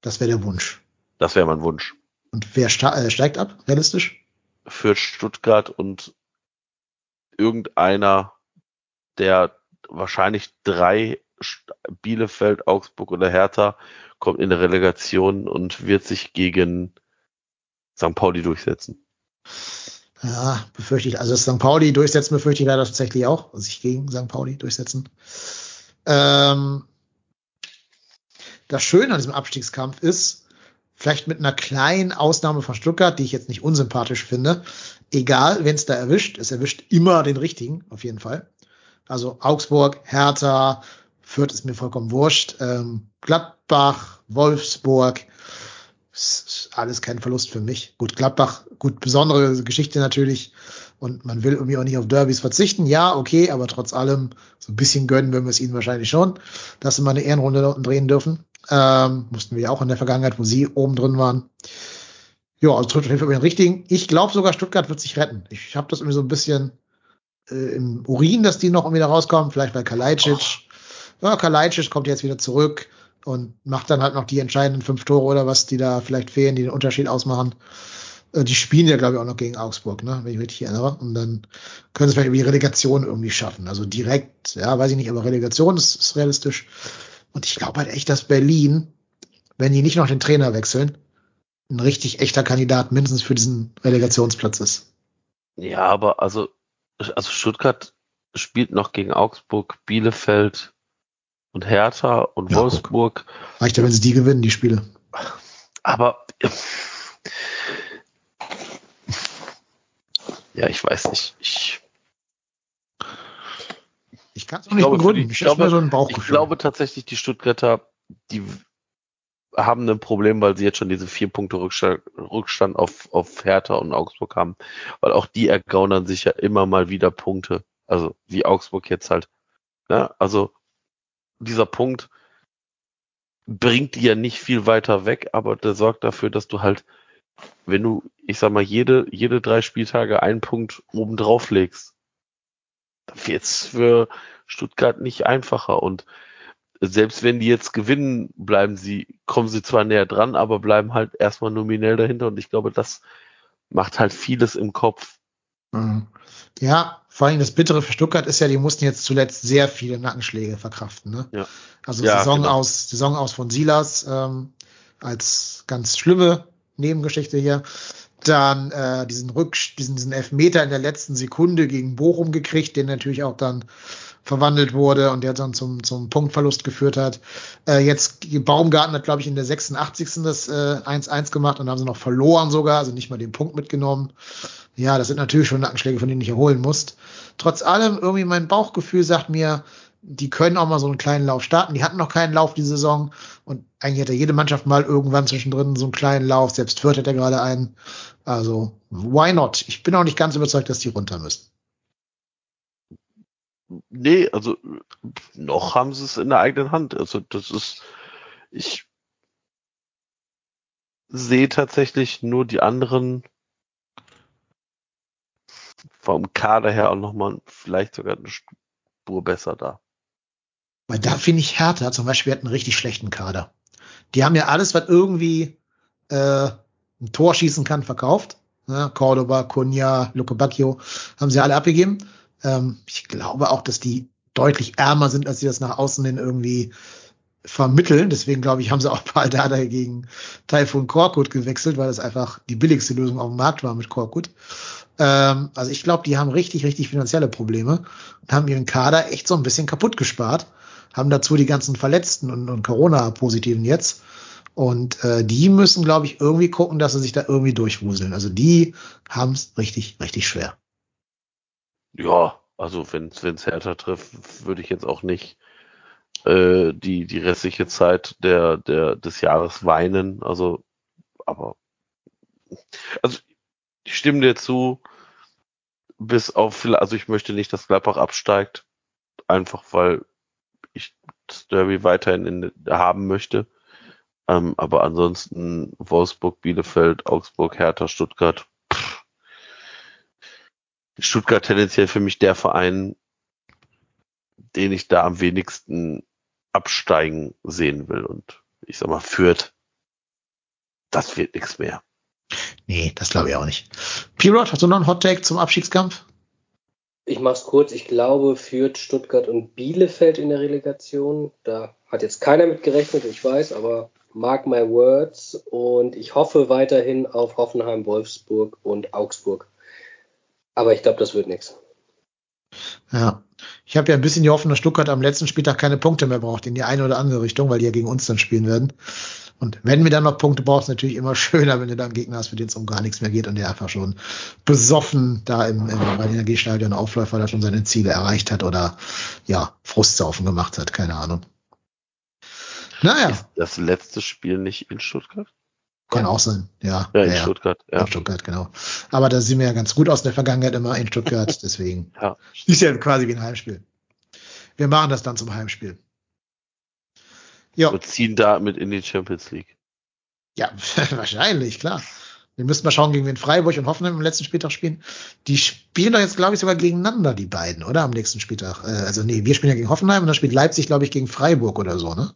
Das wäre der Wunsch. Das wäre mein Wunsch. Und wer äh, steigt ab, realistisch? Fürth, Stuttgart und irgendeiner der wahrscheinlich drei Bielefeld, Augsburg oder Hertha kommt in der Relegation und wird sich gegen St. Pauli durchsetzen. Ja, befürchte ich. Also das St. Pauli durchsetzen befürchte ich leider tatsächlich auch. Also sich gegen St. Pauli durchsetzen. Ähm, das Schöne an diesem Abstiegskampf ist, vielleicht mit einer kleinen Ausnahme von Stuttgart, die ich jetzt nicht unsympathisch finde, egal, wenn es da erwischt, es erwischt immer den richtigen, auf jeden Fall. Also Augsburg, Hertha, Fürth ist mir vollkommen wurscht, ähm, Gladbach, Wolfsburg, ist alles kein Verlust für mich. Gut, Gladbach, gut, besondere Geschichte natürlich. Und man will irgendwie auch nicht auf Derbys verzichten. Ja, okay, aber trotz allem, so ein bisschen gönnen wir es ihnen wahrscheinlich schon, dass sie mal eine Ehrenrunde unten drehen dürfen. Ähm, mussten wir ja auch in der Vergangenheit, wo sie oben drin waren. Ja, also trifft auf jeden Fall den richtigen. Ich glaube sogar, Stuttgart wird sich retten. Ich habe das irgendwie so ein bisschen äh, im Urin, dass die noch irgendwie da rauskommen. Vielleicht bei Kalajdzic. Oh. Ja, Kalajdzic kommt jetzt wieder zurück und macht dann halt noch die entscheidenden fünf Tore oder was, die da vielleicht fehlen, die den Unterschied ausmachen. Äh, die spielen ja, glaube ich, auch noch gegen Augsburg, ne, wenn ich mich richtig erinnere. Und dann können sie vielleicht über die Relegation irgendwie schaffen. Also direkt, ja, weiß ich nicht, aber Relegation ist, ist realistisch. Und ich glaube halt echt, dass Berlin, wenn die nicht noch den Trainer wechseln, ein richtig echter Kandidat mindestens für diesen Relegationsplatz ist. Ja, aber also, also Stuttgart spielt noch gegen Augsburg, Bielefeld, und Hertha und ja, Wolfsburg. Guck. Reicht ja, wenn sie die gewinnen, die Spiele. Aber ja, ich weiß nicht. Ich, ich kann es nicht glaube, begründen. Die, ich, glaube, so ich glaube tatsächlich, die Stuttgarter, die haben ein Problem, weil sie jetzt schon diese vier Punkte Rückstand, Rückstand auf, auf Hertha und Augsburg haben. Weil auch die ergaunern sich ja immer mal wieder Punkte. Also wie Augsburg jetzt halt. Ne? also dieser Punkt bringt die ja nicht viel weiter weg, aber der sorgt dafür, dass du halt, wenn du, ich sag mal, jede, jede drei Spieltage einen Punkt oben drauf legst, wird's für Stuttgart nicht einfacher und selbst wenn die jetzt gewinnen, bleiben sie, kommen sie zwar näher dran, aber bleiben halt erstmal nominell dahinter und ich glaube, das macht halt vieles im Kopf. Mhm. Ja, vor allem das Bittere für Stuttgart ist ja, die mussten jetzt zuletzt sehr viele Nackenschläge verkraften. Ne? Ja. Also ja, Saison genau. aus, Saison aus von Silas ähm, als ganz schlimme Nebengeschichte hier. Dann äh, diesen Rück, diesen, diesen Elfmeter in der letzten Sekunde gegen Bochum gekriegt, den natürlich auch dann verwandelt wurde und der dann zum, zum Punktverlust geführt hat. Äh, jetzt Baumgarten hat, glaube ich, in der 86. das 1-1 äh, gemacht und haben sie noch verloren sogar, also nicht mal den Punkt mitgenommen. Ja, das sind natürlich schon Nackenschläge, von denen ich erholen musst. Trotz allem, irgendwie mein Bauchgefühl sagt mir, die können auch mal so einen kleinen Lauf starten. Die hatten noch keinen Lauf die Saison und eigentlich hätte jede Mannschaft mal irgendwann zwischendrin so einen kleinen Lauf. Selbst Fürth hat ja gerade einen. Also, why not? Ich bin auch nicht ganz überzeugt, dass die runter müssen. Nee, also noch haben sie es in der eigenen Hand. Also das ist, ich sehe tatsächlich nur die anderen vom Kader her auch nochmal vielleicht sogar eine Spur besser da. Weil da finde ich Hertha zum Beispiel hat einen richtig schlechten Kader. Die haben ja alles, was irgendwie äh, ein Tor schießen kann, verkauft. Ja, Cordoba, Cunha, Luke Bacchio haben sie alle abgegeben. Ähm, ich glaube auch, dass die deutlich ärmer sind, als sie das nach außen hin irgendwie vermitteln. Deswegen glaube ich, haben sie auch *laughs* Paul Dada gegen Taifun Korkut gewechselt, weil das einfach die billigste Lösung auf dem Markt war mit Korkut. Ähm, also ich glaube, die haben richtig, richtig finanzielle Probleme und haben ihren Kader echt so ein bisschen kaputt gespart. Haben dazu die ganzen Verletzten und, und Corona-Positiven jetzt. Und äh, die müssen, glaube ich, irgendwie gucken, dass sie sich da irgendwie durchwuseln. Also die haben es richtig, richtig schwer. Ja, also wenn es Hertha trifft, würde ich jetzt auch nicht äh, die, die restliche Zeit der, der, des Jahres weinen. Also, aber also ich stimme dir zu, bis auf also ich möchte nicht, dass Gladbach absteigt. Einfach weil Derby weiterhin in, haben möchte. Ähm, aber ansonsten Wolfsburg, Bielefeld, Augsburg, Hertha, Stuttgart, Stuttgart tendenziell für mich der Verein, den ich da am wenigsten absteigen sehen will. Und ich sag mal, führt, das wird nichts mehr. Nee, das glaube ich auch nicht. Pirot, hast du noch einen Hot Take zum Abschiedskampf? Ich mach's kurz. Ich glaube, führt Stuttgart und Bielefeld in der Relegation. Da hat jetzt keiner mit gerechnet, ich weiß, aber mark my words. Und ich hoffe weiterhin auf Hoffenheim, Wolfsburg und Augsburg. Aber ich glaube, das wird nichts. Ja. Ich habe ja ein bisschen die Hoffnung, dass Stuttgart am letzten Spieltag keine Punkte mehr braucht in die eine oder andere Richtung, weil die ja gegen uns dann spielen werden. Und wenn wir dann noch Punkte brauchen, ist natürlich immer *laughs* schöner, wenn du dann Gegner hast, für den es um gar nichts mehr geht und der einfach schon besoffen da im, im Berliner aufläuft, weil er schon seine Ziele erreicht hat oder ja, Frustsaufen gemacht hat, keine Ahnung. Naja. Ist das letzte Spiel nicht in Stuttgart? Kann auch sein, ja. Ja, in ja, Stuttgart, ja. In Stuttgart, genau. Aber da sind wir ja ganz gut aus der Vergangenheit immer in Stuttgart, *laughs* deswegen. ja. Ist ja quasi wie ein Heimspiel. Wir machen das dann zum Heimspiel. Ja. Wir ziehen da mit in die Champions League. Ja, *laughs* wahrscheinlich, klar. Wir müssen mal schauen, gegen wen Freiburg und Hoffenheim im letzten Spieltag spielen. Die spielen doch jetzt, glaube ich, sogar gegeneinander, die beiden, oder? Am nächsten Spieltag. Äh, also nee, wir spielen ja gegen Hoffenheim und dann spielt Leipzig, glaube ich, gegen Freiburg oder so, ne?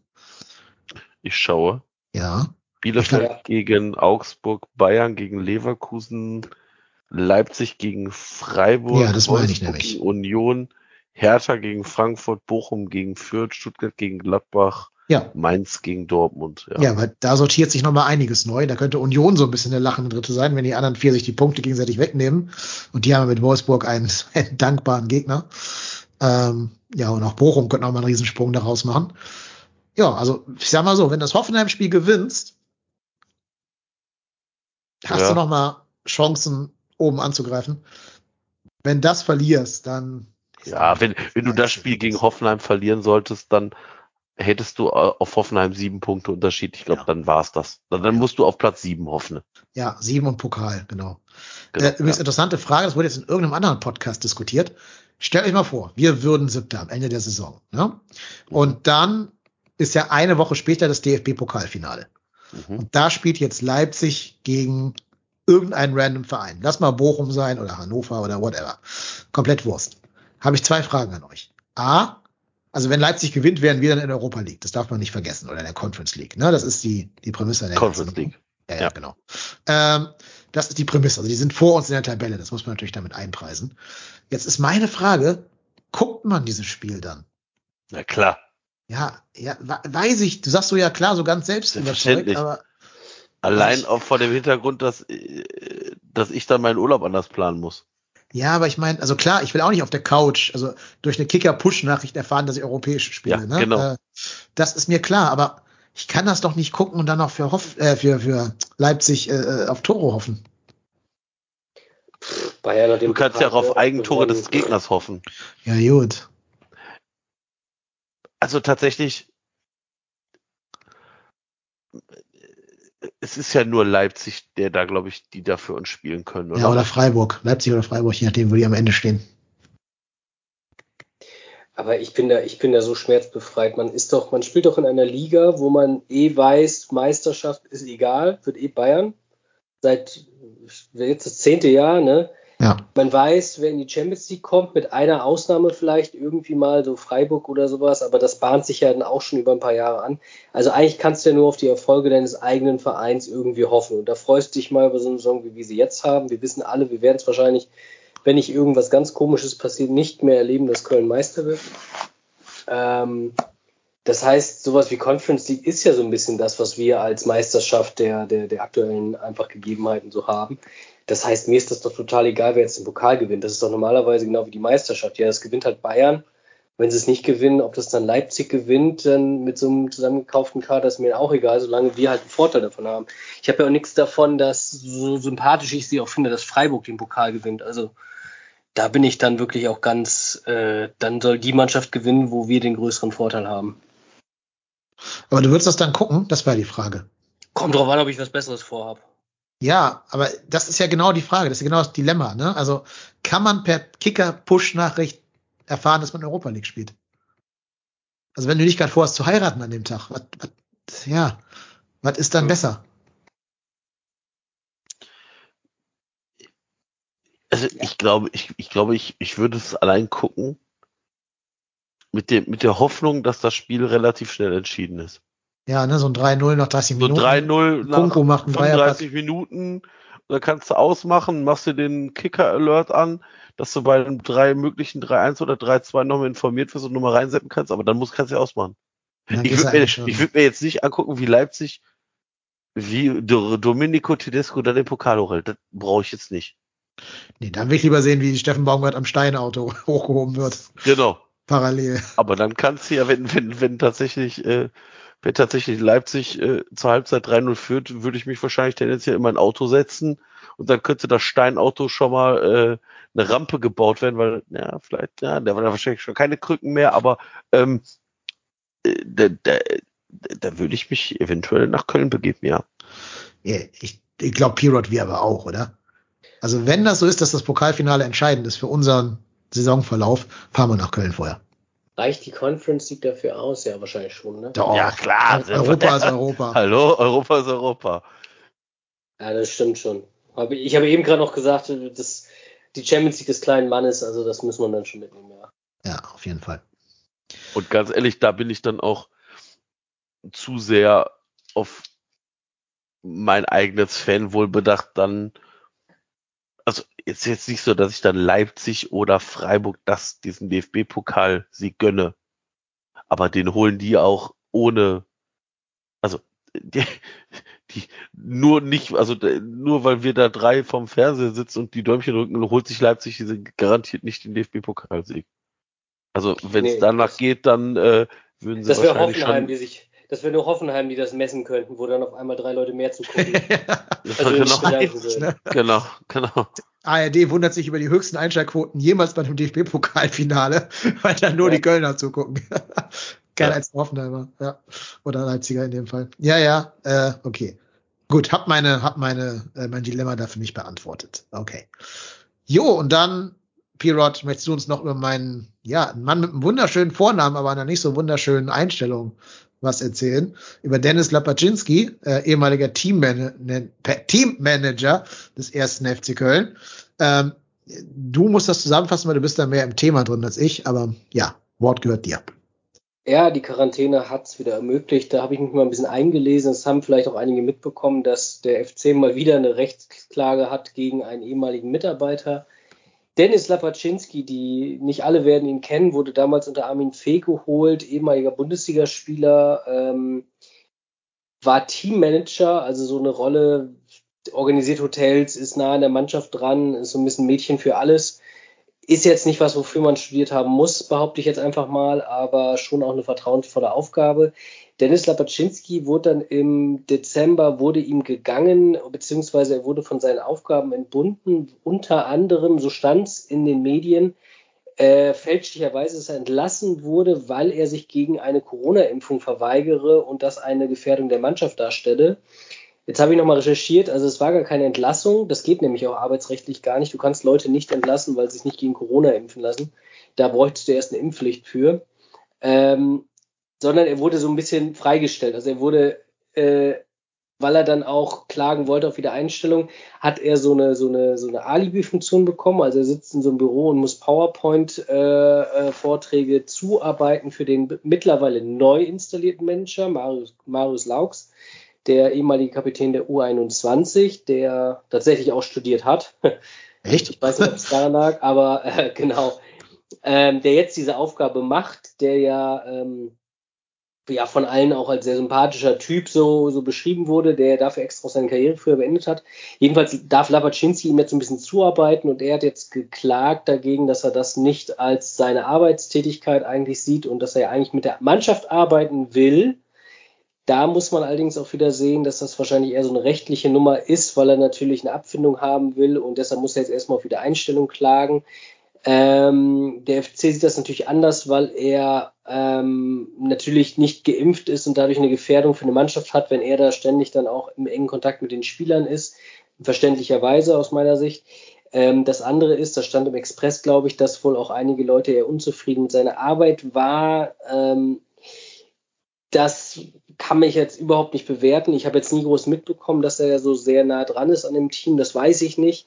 Ich schaue. Ja. Bielefeld glaub, gegen Augsburg, Bayern gegen Leverkusen, Leipzig gegen Freiburg, ja, das meine ich nämlich. Union, Hertha gegen Frankfurt, Bochum gegen Fürth, Stuttgart gegen Gladbach, ja. Mainz gegen Dortmund. Ja. ja, weil da sortiert sich nochmal einiges neu. Da könnte Union so ein bisschen der lachende Dritte sein, wenn die anderen vier sich die Punkte gegenseitig wegnehmen. Und die haben mit Wolfsburg einen, *laughs* einen dankbaren Gegner. Ähm, ja, und auch Bochum könnte noch mal einen Riesensprung daraus machen. Ja, also ich sag mal so, wenn das Hoffenheim-Spiel gewinnst, hast ja. du noch mal Chancen, oben anzugreifen. Wenn das verlierst, dann. Ja, wenn, wenn du das Spiel gegen Hoffenheim verlieren solltest, dann hättest du äh, auf Hoffenheim sieben Punkte Unterschied. Ich glaube, ja. dann war's das. Dann, dann, musst du auf Platz sieben hoffen. Ja, sieben und Pokal, genau. genau äh, übrigens, ja. interessante Frage, das wurde jetzt in irgendeinem anderen Podcast diskutiert. Stellt euch mal vor, wir würden siebter am Ende der Saison. Ne? Und dann ist ja eine Woche später das DFB-Pokalfinale. Mhm. Und da spielt jetzt Leipzig gegen irgendeinen random Verein. Lass mal Bochum sein oder Hannover oder whatever. Komplett Wurst. Habe ich zwei Fragen an euch. A, also wenn Leipzig gewinnt, wären wir dann in der Europa League. Das darf man nicht vergessen. Oder in der Conference League. Ne? Das ist die, die Prämisse der Conference League. Ja, ja, ja, genau. Ähm, das ist die Prämisse. Also die sind vor uns in der Tabelle. Das muss man natürlich damit einpreisen. Jetzt ist meine Frage, guckt man dieses Spiel dann? Na klar. Ja, ja, weiß ich. Du sagst so ja klar, so ganz selbst überzeugt, aber Allein auch vor dem Hintergrund, dass, äh, dass ich dann meinen Urlaub anders planen muss. Ja, aber ich meine, also klar, ich will auch nicht auf der Couch, also durch eine Kicker-Push-Nachricht erfahren, dass ich europäisch spiele. Ja, ne? genau. Äh, das ist mir klar, aber ich kann das doch nicht gucken und dann noch für, Hoff, äh, für, für Leipzig äh, auf Toro hoffen. Bayern du kannst ja auch auf Eigentore des Gegners hoffen. Ja, gut. Also tatsächlich, es ist ja nur Leipzig, der da, glaube ich, die da für uns spielen können. Oder? Ja, oder Freiburg. Leipzig oder Freiburg, je nachdem, wo die am Ende stehen. Aber ich bin da, ich bin da so schmerzbefreit. Man ist doch, man spielt doch in einer Liga, wo man eh weiß, Meisterschaft ist egal, wird eh Bayern. Seit jetzt das zehnte Jahr, ne? Ja. Man weiß, wer in die Champions League kommt, mit einer Ausnahme vielleicht irgendwie mal so Freiburg oder sowas, aber das bahnt sich ja dann auch schon über ein paar Jahre an. Also eigentlich kannst du ja nur auf die Erfolge deines eigenen Vereins irgendwie hoffen. Und da freust du dich mal über so eine Saison, wie wir sie jetzt haben. Wir wissen alle, wir werden es wahrscheinlich, wenn nicht irgendwas ganz Komisches passiert, nicht mehr erleben, dass Köln Meister wird. Ähm, das heißt, sowas wie Conference League ist ja so ein bisschen das, was wir als Meisterschaft der, der, der aktuellen einfach Gegebenheiten so haben. Das heißt, mir ist das doch total egal, wer jetzt den Pokal gewinnt. Das ist doch normalerweise genau wie die Meisterschaft. Ja, das gewinnt halt Bayern. Wenn sie es nicht gewinnen, ob das dann Leipzig gewinnt, dann mit so einem zusammengekauften Kader ist mir auch egal, solange wir halt einen Vorteil davon haben. Ich habe ja auch nichts davon, dass so sympathisch ich sie auch finde, dass Freiburg den Pokal gewinnt. Also da bin ich dann wirklich auch ganz, äh, dann soll die Mannschaft gewinnen, wo wir den größeren Vorteil haben. Aber du würdest das dann gucken? Das war die Frage. Kommt drauf an, ob ich was Besseres vorhab. Ja, aber das ist ja genau die Frage, das ist ja genau das Dilemma. Ne? Also kann man per Kicker-Push-Nachricht erfahren, dass man Europa League spielt? Also wenn du nicht gerade vorhast zu heiraten an dem Tag, was, was, ja, was ist dann besser? Also ich glaube, ich, ich glaube, ich, ich würde es allein gucken mit dem, mit der Hoffnung, dass das Spiel relativ schnell entschieden ist. Ja, ne, so ein 3-0 nach 30 Minuten. So 3-0 nach Kunku macht einen 35 Minuten dann kannst du ausmachen, machst dir den Kicker-Alert an, dass du bei einem drei möglichen 3-1 oder 3-2 nochmal informiert wirst und nochmal reinsetzen kannst, aber dann musst, kannst du ja ausmachen. Dann Ich würde mir, ich würd mir jetzt nicht angucken, wie Leipzig, wie Do- Domenico Tedesco dann den Pokal hochhält. Das brauche ich jetzt nicht. Nee, dann will ich lieber sehen, wie Steffen Baumgart am Steinauto *laughs* hochgehoben wird. Genau. Parallel. Aber dann kannst du ja, wenn, wenn, wenn tatsächlich, äh, wenn tatsächlich Leipzig äh, zur Halbzeit 3-0 führt, würde ich mich wahrscheinlich tendenziell in mein Auto setzen und dann könnte das Steinauto schon mal äh, eine Rampe gebaut werden, weil, ja, vielleicht, ja, der war da wahrscheinlich schon keine Krücken mehr, aber ähm, äh, da, da, da würde ich mich eventuell nach Köln begeben, ja. Ja, ich ich glaube, Pirot wir aber auch, oder? Also wenn das so ist, dass das Pokalfinale entscheidend ist für unseren Saisonverlauf, fahren wir nach Köln vorher. Reicht die Conference League dafür aus? Ja, wahrscheinlich schon, ne? Doch. Ja, klar. Europa ist Europa. *laughs* Hallo, Europa ist Europa. Ja, das stimmt schon. Aber ich habe eben gerade noch gesagt, dass die Champions League des kleinen Mannes, also das muss man dann schon mitnehmen, ja. Ja, auf jeden Fall. Und ganz ehrlich, da bin ich dann auch zu sehr auf mein eigenes Fanwohl bedacht, dann, also ist jetzt nicht so, dass ich dann Leipzig oder Freiburg das, diesen DFB-Pokal sie gönne. Aber den holen die auch ohne, also, *laughs* die, die, nur nicht, also nur weil wir da drei vom Fernseher sitzen und die Däumchen drücken, holt sich Leipzig diese garantiert nicht den DFB-Pokalsieg. Also wenn es Nee, danach geht, dann äh, würden sie Das wahrscheinlich Hoffenheim, schon. die sich, das wäre nur Hoffenheim, die das messen könnten, wo dann auf einmal drei Leute mehr zugucken. *laughs* Also genau, würden. genau, genau. ARD wundert sich über die höchsten Einschaltquoten jemals bei dem DFB-Pokalfinale, *laughs* weil da nur Ja. die Kölner zugucken. *laughs* Kein Ja. als Hoffenheimer, ja. Oder Leipziger in dem Fall. Ja, ja, äh, okay. Gut, hab meine, hab meine, äh, mein Dilemma dafür nicht beantwortet. Okay. Jo, und dann, Pirot, möchtest du uns noch über meinen, ja, einen Mann mit einem wunderschönen Vornamen, aber einer nicht so wunderschönen Einstellung was erzählen? Über Dennis Lapaczynski, äh, ehemaliger Teamman Teammanager des ersten FC Köln. Ähm, du musst das zusammenfassen, weil du bist da mehr im Thema drin als ich, aber ja, Wort gehört dir. Ja, die Quarantäne hat es wieder ermöglicht. Da habe ich mich mal ein bisschen eingelesen. Es haben vielleicht auch einige mitbekommen, dass der FC mal wieder eine Rechtsklage hat gegen einen ehemaligen Mitarbeiter. Dennis Lapaczynski, die nicht alle werden ihn kennen, wurde damals unter Armin Fee geholt, ehemaliger Bundesligaspieler, ähm, war Teammanager, also so eine Rolle, organisiert Hotels, ist nah an der Mannschaft dran, ist so ein bisschen Mädchen für alles. Ist jetzt nicht was, wofür man studiert haben muss, behaupte ich jetzt einfach mal, aber schon auch eine vertrauensvolle Aufgabe. Dennis Lapaczynski wurde dann im Dezember, wurde ihm gegangen, beziehungsweise er wurde von seinen Aufgaben entbunden, unter anderem, so stand es in den Medien, äh, fälschlicherweise, dass er entlassen wurde, weil er sich gegen eine Corona-Impfung verweigere und das eine Gefährdung der Mannschaft darstelle. Jetzt habe ich nochmal recherchiert, also es war gar keine Entlassung, das geht nämlich auch arbeitsrechtlich gar nicht. Du kannst Leute nicht entlassen, weil sie sich nicht gegen Corona impfen lassen. Da bräuchtest du erst eine Impfpflicht für. Ähm, sondern er wurde so ein bisschen freigestellt. Also er wurde, äh, weil er dann auch klagen wollte auf Wiedereinstellung, hat er so eine, so eine, so eine Alibi-Funktion bekommen. Also er sitzt in so einem Büro und muss PowerPoint-Vorträge äh, zuarbeiten für den mittlerweile neu installierten Manager, Marius, Marius Laux der ehemalige Kapitän der U21, der tatsächlich auch studiert hat. *laughs* Echt? Ich weiß nicht, ob es daran lag, aber äh, genau. Ähm, der jetzt diese Aufgabe macht, der ja, ähm, ja von allen auch als sehr sympathischer Typ so, so beschrieben wurde, der dafür extra seine Karriere früher beendet hat. Jedenfalls darf Lapaczynski ihm jetzt ein bisschen zuarbeiten und er hat jetzt geklagt dagegen, dass er das nicht als seine Arbeitstätigkeit eigentlich sieht und dass er eigentlich mit der Mannschaft arbeiten will. Da muss man allerdings auch wieder sehen, dass das wahrscheinlich eher so eine rechtliche Nummer ist, weil er natürlich eine Abfindung haben will und deshalb muss er jetzt erstmal auf Wiedereinstellung klagen. Ähm, der FC sieht das natürlich anders, weil er ähm, natürlich nicht geimpft ist und dadurch eine Gefährdung für eine Mannschaft hat, wenn er da ständig dann auch im engen Kontakt mit den Spielern ist. Verständlicherweise aus meiner Sicht. Ähm, das andere ist, das stand im Express, glaube ich, dass wohl auch einige Leute eher unzufrieden mit seiner Arbeit war. Ähm, das kann mich jetzt überhaupt nicht bewerten. Ich habe jetzt nie groß mitbekommen, dass er ja so sehr nah dran ist an dem Team. Das weiß ich nicht.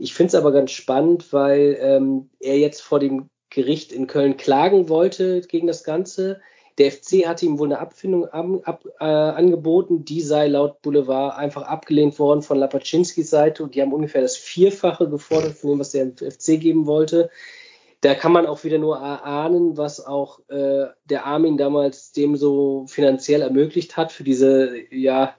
Ich finde es aber ganz spannend, weil ähm, er jetzt vor dem Gericht in Köln klagen wollte gegen das Ganze. Der FC hatte ihm wohl eine Abfindung ab, ab, äh, angeboten, die sei laut Boulevard einfach abgelehnt worden von Lapaczynskis Seite und die haben ungefähr das Vierfache gefordert von dem, was der FC geben wollte. Da kann man auch wieder nur erahnen, was auch äh, der Armin damals dem so finanziell ermöglicht hat für diese, ja,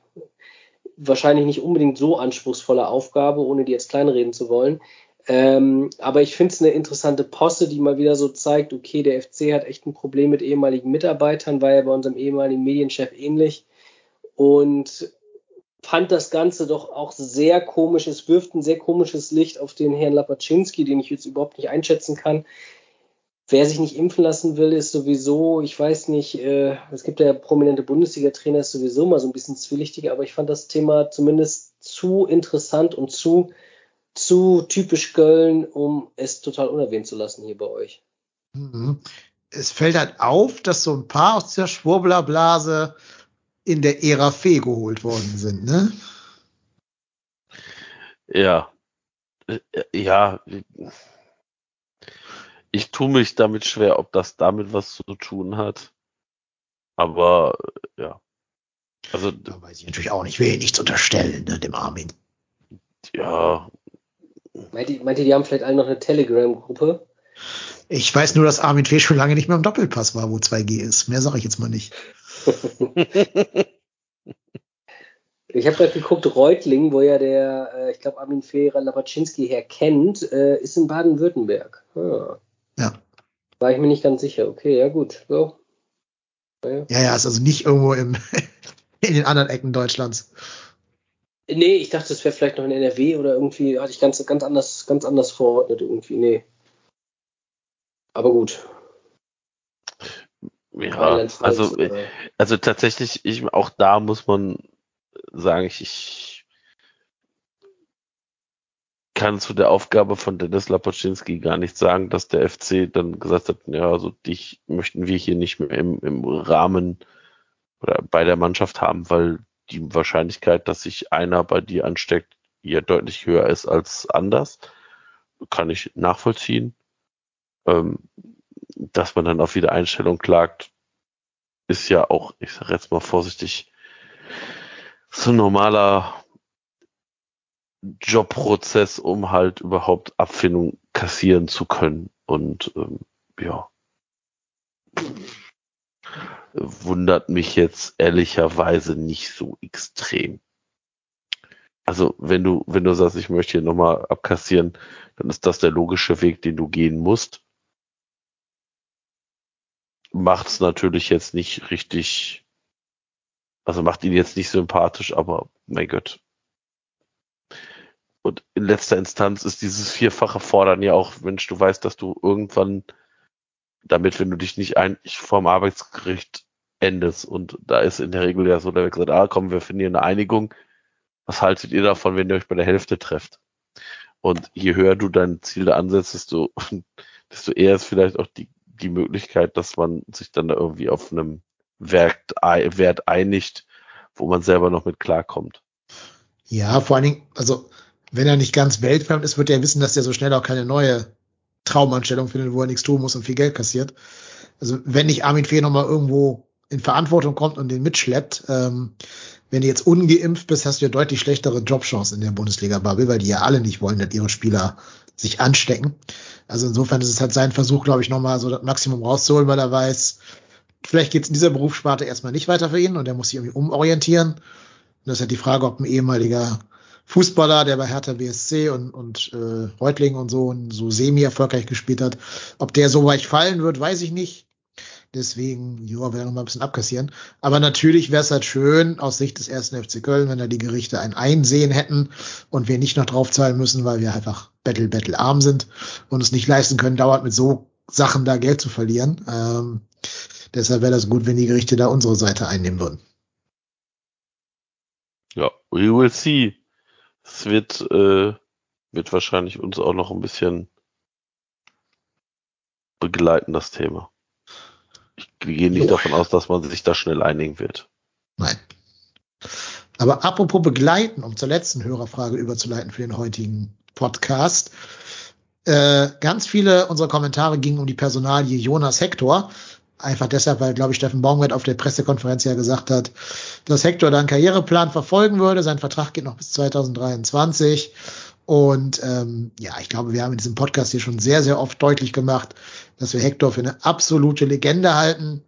wahrscheinlich nicht unbedingt so anspruchsvolle Aufgabe, ohne die jetzt kleinreden zu wollen. Ähm, aber ich finde es eine interessante Posse, die mal wieder so zeigt, okay, der FC hat echt ein Problem mit ehemaligen Mitarbeitern, war ja bei unserem ehemaligen Medienchef ähnlich. Und fand das Ganze doch auch sehr komisch. Es wirft ein sehr komisches Licht auf den Herrn Lapaczynski, den ich jetzt überhaupt nicht einschätzen kann. Wer sich nicht impfen lassen will, ist sowieso, ich weiß nicht, äh, es gibt ja prominente Bundesliga-Trainer, ist sowieso mal so ein bisschen zwielichtig, aber ich fand das Thema zumindest zu interessant und zu zu typisch Köln, um es total unerwähnt zu lassen hier bei euch. Mhm. Es fällt halt auf, dass so ein paar aus der Schwurblerblase in der Ära Fee geholt worden sind, ne? Ja. Äh, ja. Ich tue mich damit schwer, ob das damit was zu tun hat. Aber ja. Also. Da weiß ich natürlich auch nicht, will nichts unterstellen, ne, dem Armin. Ja, Meint ihr, meint ihr, die haben vielleicht alle noch eine Telegram-Gruppe? Ich weiß nur, dass Armin Fee schon lange nicht mehr im Doppelpass war, wo 2G ist. Mehr sage ich jetzt mal nicht. *laughs* ich habe gerade geguckt, Reutling, wo ja der, äh, ich glaube, Armin Fee Lapaczynski her kennt, äh, ist in Baden-Württemberg. Ah. Ja. War ich mir nicht ganz sicher. Okay, ja gut. So. Ja, ja, ist also nicht irgendwo im, *laughs* in den anderen Ecken Deutschlands. Nee, ich dachte, es wäre vielleicht noch in NRW oder irgendwie, hatte ich ganz, ganz anders, ganz anders verordnet irgendwie. Nee. Aber gut. Ja, also, also tatsächlich, ich, auch da muss man sagen, ich, ich kann zu der Aufgabe von Dennis Lapaczynski gar nicht sagen, dass der FC dann gesagt hat, ja, also dich möchten wir hier nicht mehr im, im Rahmen oder bei der Mannschaft haben, weil die Wahrscheinlichkeit, dass sich einer bei dir ansteckt, ja deutlich höher ist als anders. Kann ich nachvollziehen. Ähm, dass man dann auf Wiedereinstellung klagt, ist ja auch, ich sage jetzt mal vorsichtig, so ein normaler Jobprozess, um halt überhaupt Abfindung kassieren zu können. Und ähm, ja, wundert mich jetzt ehrlicherweise nicht so extrem. Also wenn du, wenn du sagst, ich möchte hier nochmal abkassieren, dann ist das der logische Weg, den du gehen musst. Macht es natürlich jetzt nicht richtig, also macht ihn jetzt nicht sympathisch, aber mein Gott. Und in letzter Instanz ist dieses vierfache Fordern ja auch, Mensch, du weißt, dass du irgendwann damit, wenn du dich nicht eigentlich vorm Arbeitsgericht endest. Und da ist in der Regel ja so, da wird gesagt, ah, komm, wir finden hier eine Einigung. Was haltet ihr davon, wenn ihr euch bei der Hälfte trefft? Und je höher du dein Ziel ansetzt, desto, *laughs* desto eher ist vielleicht auch die, die Möglichkeit, dass man sich dann da irgendwie auf einem Wert, Wert einigt, wo man selber noch mit klarkommt. Ja, vor allen Dingen, also wenn er nicht ganz weltfremd ist, wird er wissen, dass er so schnell auch keine neue Traumanstellung findet, wo er nichts tun muss und viel Geld kassiert. Also wenn nicht Armin Fee nochmal irgendwo in Verantwortung kommt und den mitschleppt, ähm, wenn du jetzt ungeimpft bist, hast du ja deutlich schlechtere Jobchancen in der Bundesliga-Bubble, weil die ja alle nicht wollen, dass ihre Spieler sich anstecken. Also insofern ist es halt sein Versuch, glaube ich, nochmal so das Maximum rauszuholen, weil er weiß, vielleicht geht es in dieser Berufssparte erstmal nicht weiter für ihn und er muss sich irgendwie umorientieren. Und das ist halt die Frage, ob ein ehemaliger Fußballer, der bei Hertha BSC und, und äh, Reutling und so und so semi-erfolgreich gespielt hat. Ob der so weit fallen wird, weiß ich nicht. Deswegen, ja, wir noch mal ein bisschen abkassieren. Aber natürlich wäre es halt schön aus Sicht des ersten FC Köln, wenn da die Gerichte ein Einsehen hätten und wir nicht noch draufzahlen müssen, weil wir einfach Battle Battle arm sind und es nicht leisten können, dauernd mit so Sachen da Geld zu verlieren. Ähm, deshalb wäre das gut, wenn die Gerichte da unsere Seite einnehmen würden. Ja, we will see. Es wird, äh, wird wahrscheinlich uns auch noch ein bisschen begleiten, das Thema. Ich gehe nicht jo. davon aus, dass man sich da schnell einigen wird. Nein. Aber apropos begleiten, um zur letzten Hörerfrage überzuleiten für den heutigen Podcast. Äh, ganz viele unserer Kommentare gingen um die Personalie Jonas Hector. Einfach deshalb, weil, glaube ich, Steffen Baumgart auf der Pressekonferenz ja gesagt hat, dass Hector da einen Karriereplan verfolgen würde. Sein Vertrag geht noch bis 2023. Und ähm, ja, ich glaube, wir haben in diesem Podcast hier schon sehr, sehr oft deutlich gemacht, dass wir Hector für eine absolute Legende halten.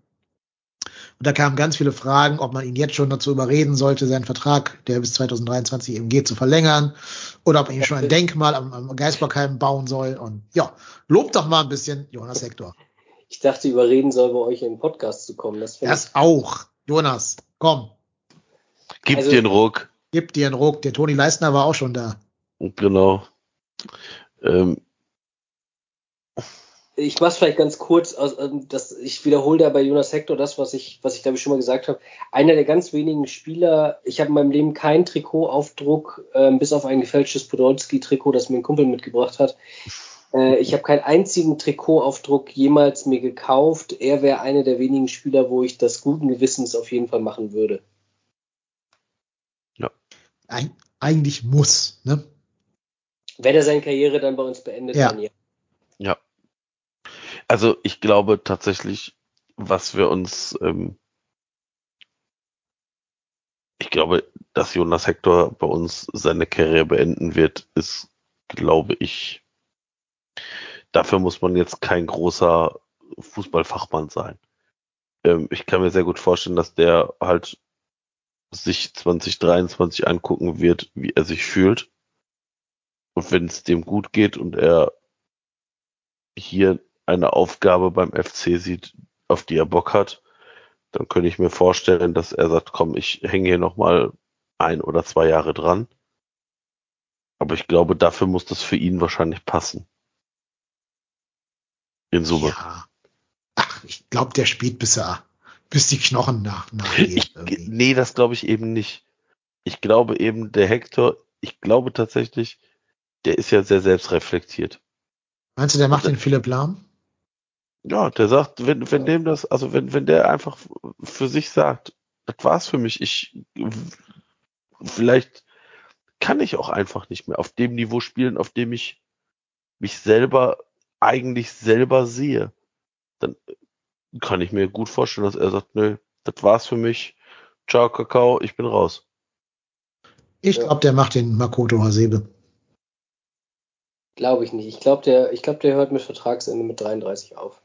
Und da kamen ganz viele Fragen, ob man ihn jetzt schon dazu überreden sollte, seinen Vertrag, der bis 2023 eben geht, zu verlängern. Oder ob man ihm schon ein Denkmal am, am Geisbockheim bauen soll. Und ja, lobt doch mal ein bisschen Jonas Hector. Ich dachte, überreden soll, bei euch in den Podcast zu kommen. Das, das auch. Jonas, komm. Gib also, dir einen Ruck. Gib dir einen Ruck. Der Toni Leistner war auch schon da. Genau. Ähm. Ich mach's vielleicht ganz kurz. Ähm, das, ich wiederhole da bei Jonas Hector das, was ich, was ich glaube ich schon mal gesagt habe. Einer der ganz wenigen Spieler. Ich habe in meinem Leben keinen Trikotaufdruck, ähm, bis auf ein gefälschtes Podolski-Trikot, das mir ein Kumpel mitgebracht hat. Äh, ich habe keinen einzigen Trikotaufdruck jemals mir gekauft. Er wäre einer der wenigen Spieler, wo ich das guten Gewissens auf jeden Fall machen würde. Ja. Eig eigentlich muss, ne? Wenn er seine Karriere dann bei uns beendet, ja. dann ja. Ja. Also ich glaube tatsächlich, was wir uns, ähm, ich glaube, dass Jonas Hector bei uns seine Karriere beenden wird, ist, glaube ich, dafür muss man jetzt kein großer Fußballfachmann sein. Ähm, ich kann mir sehr gut vorstellen, dass der halt sich 2023 angucken wird, wie er sich fühlt. Und wenn es dem gut geht und er hier eine Aufgabe beim FC sieht, auf die er Bock hat, dann könnte ich mir vorstellen, dass er sagt, komm, ich hänge hier nochmal ein oder zwei Jahre dran. Aber ich glaube, dafür muss das für ihn wahrscheinlich passen. In Summe. Ja. Ach, ich glaube, der spielt bis er, bis die Knochen nach, nachgehen. Ich, nee, das glaube ich eben nicht. Ich glaube eben, der Hector, ich glaube tatsächlich, der ist ja sehr selbstreflektiert. Meinst du, der macht den Philipp Lahm? Ja, der sagt, wenn, wenn dem das, also wenn, wenn der einfach für sich sagt, das war's für mich, ich, vielleicht kann ich auch einfach nicht mehr auf dem Niveau spielen, auf dem ich mich selber eigentlich selber sehe, dann kann ich mir gut vorstellen, dass er sagt, nö, das war's für mich. Ciao, Kakao, ich bin raus. Ich glaube, der macht den Makoto Hasebe. Glaube ich nicht. Ich glaube, der, ich der hört mit Vertragsende mit 33 auf.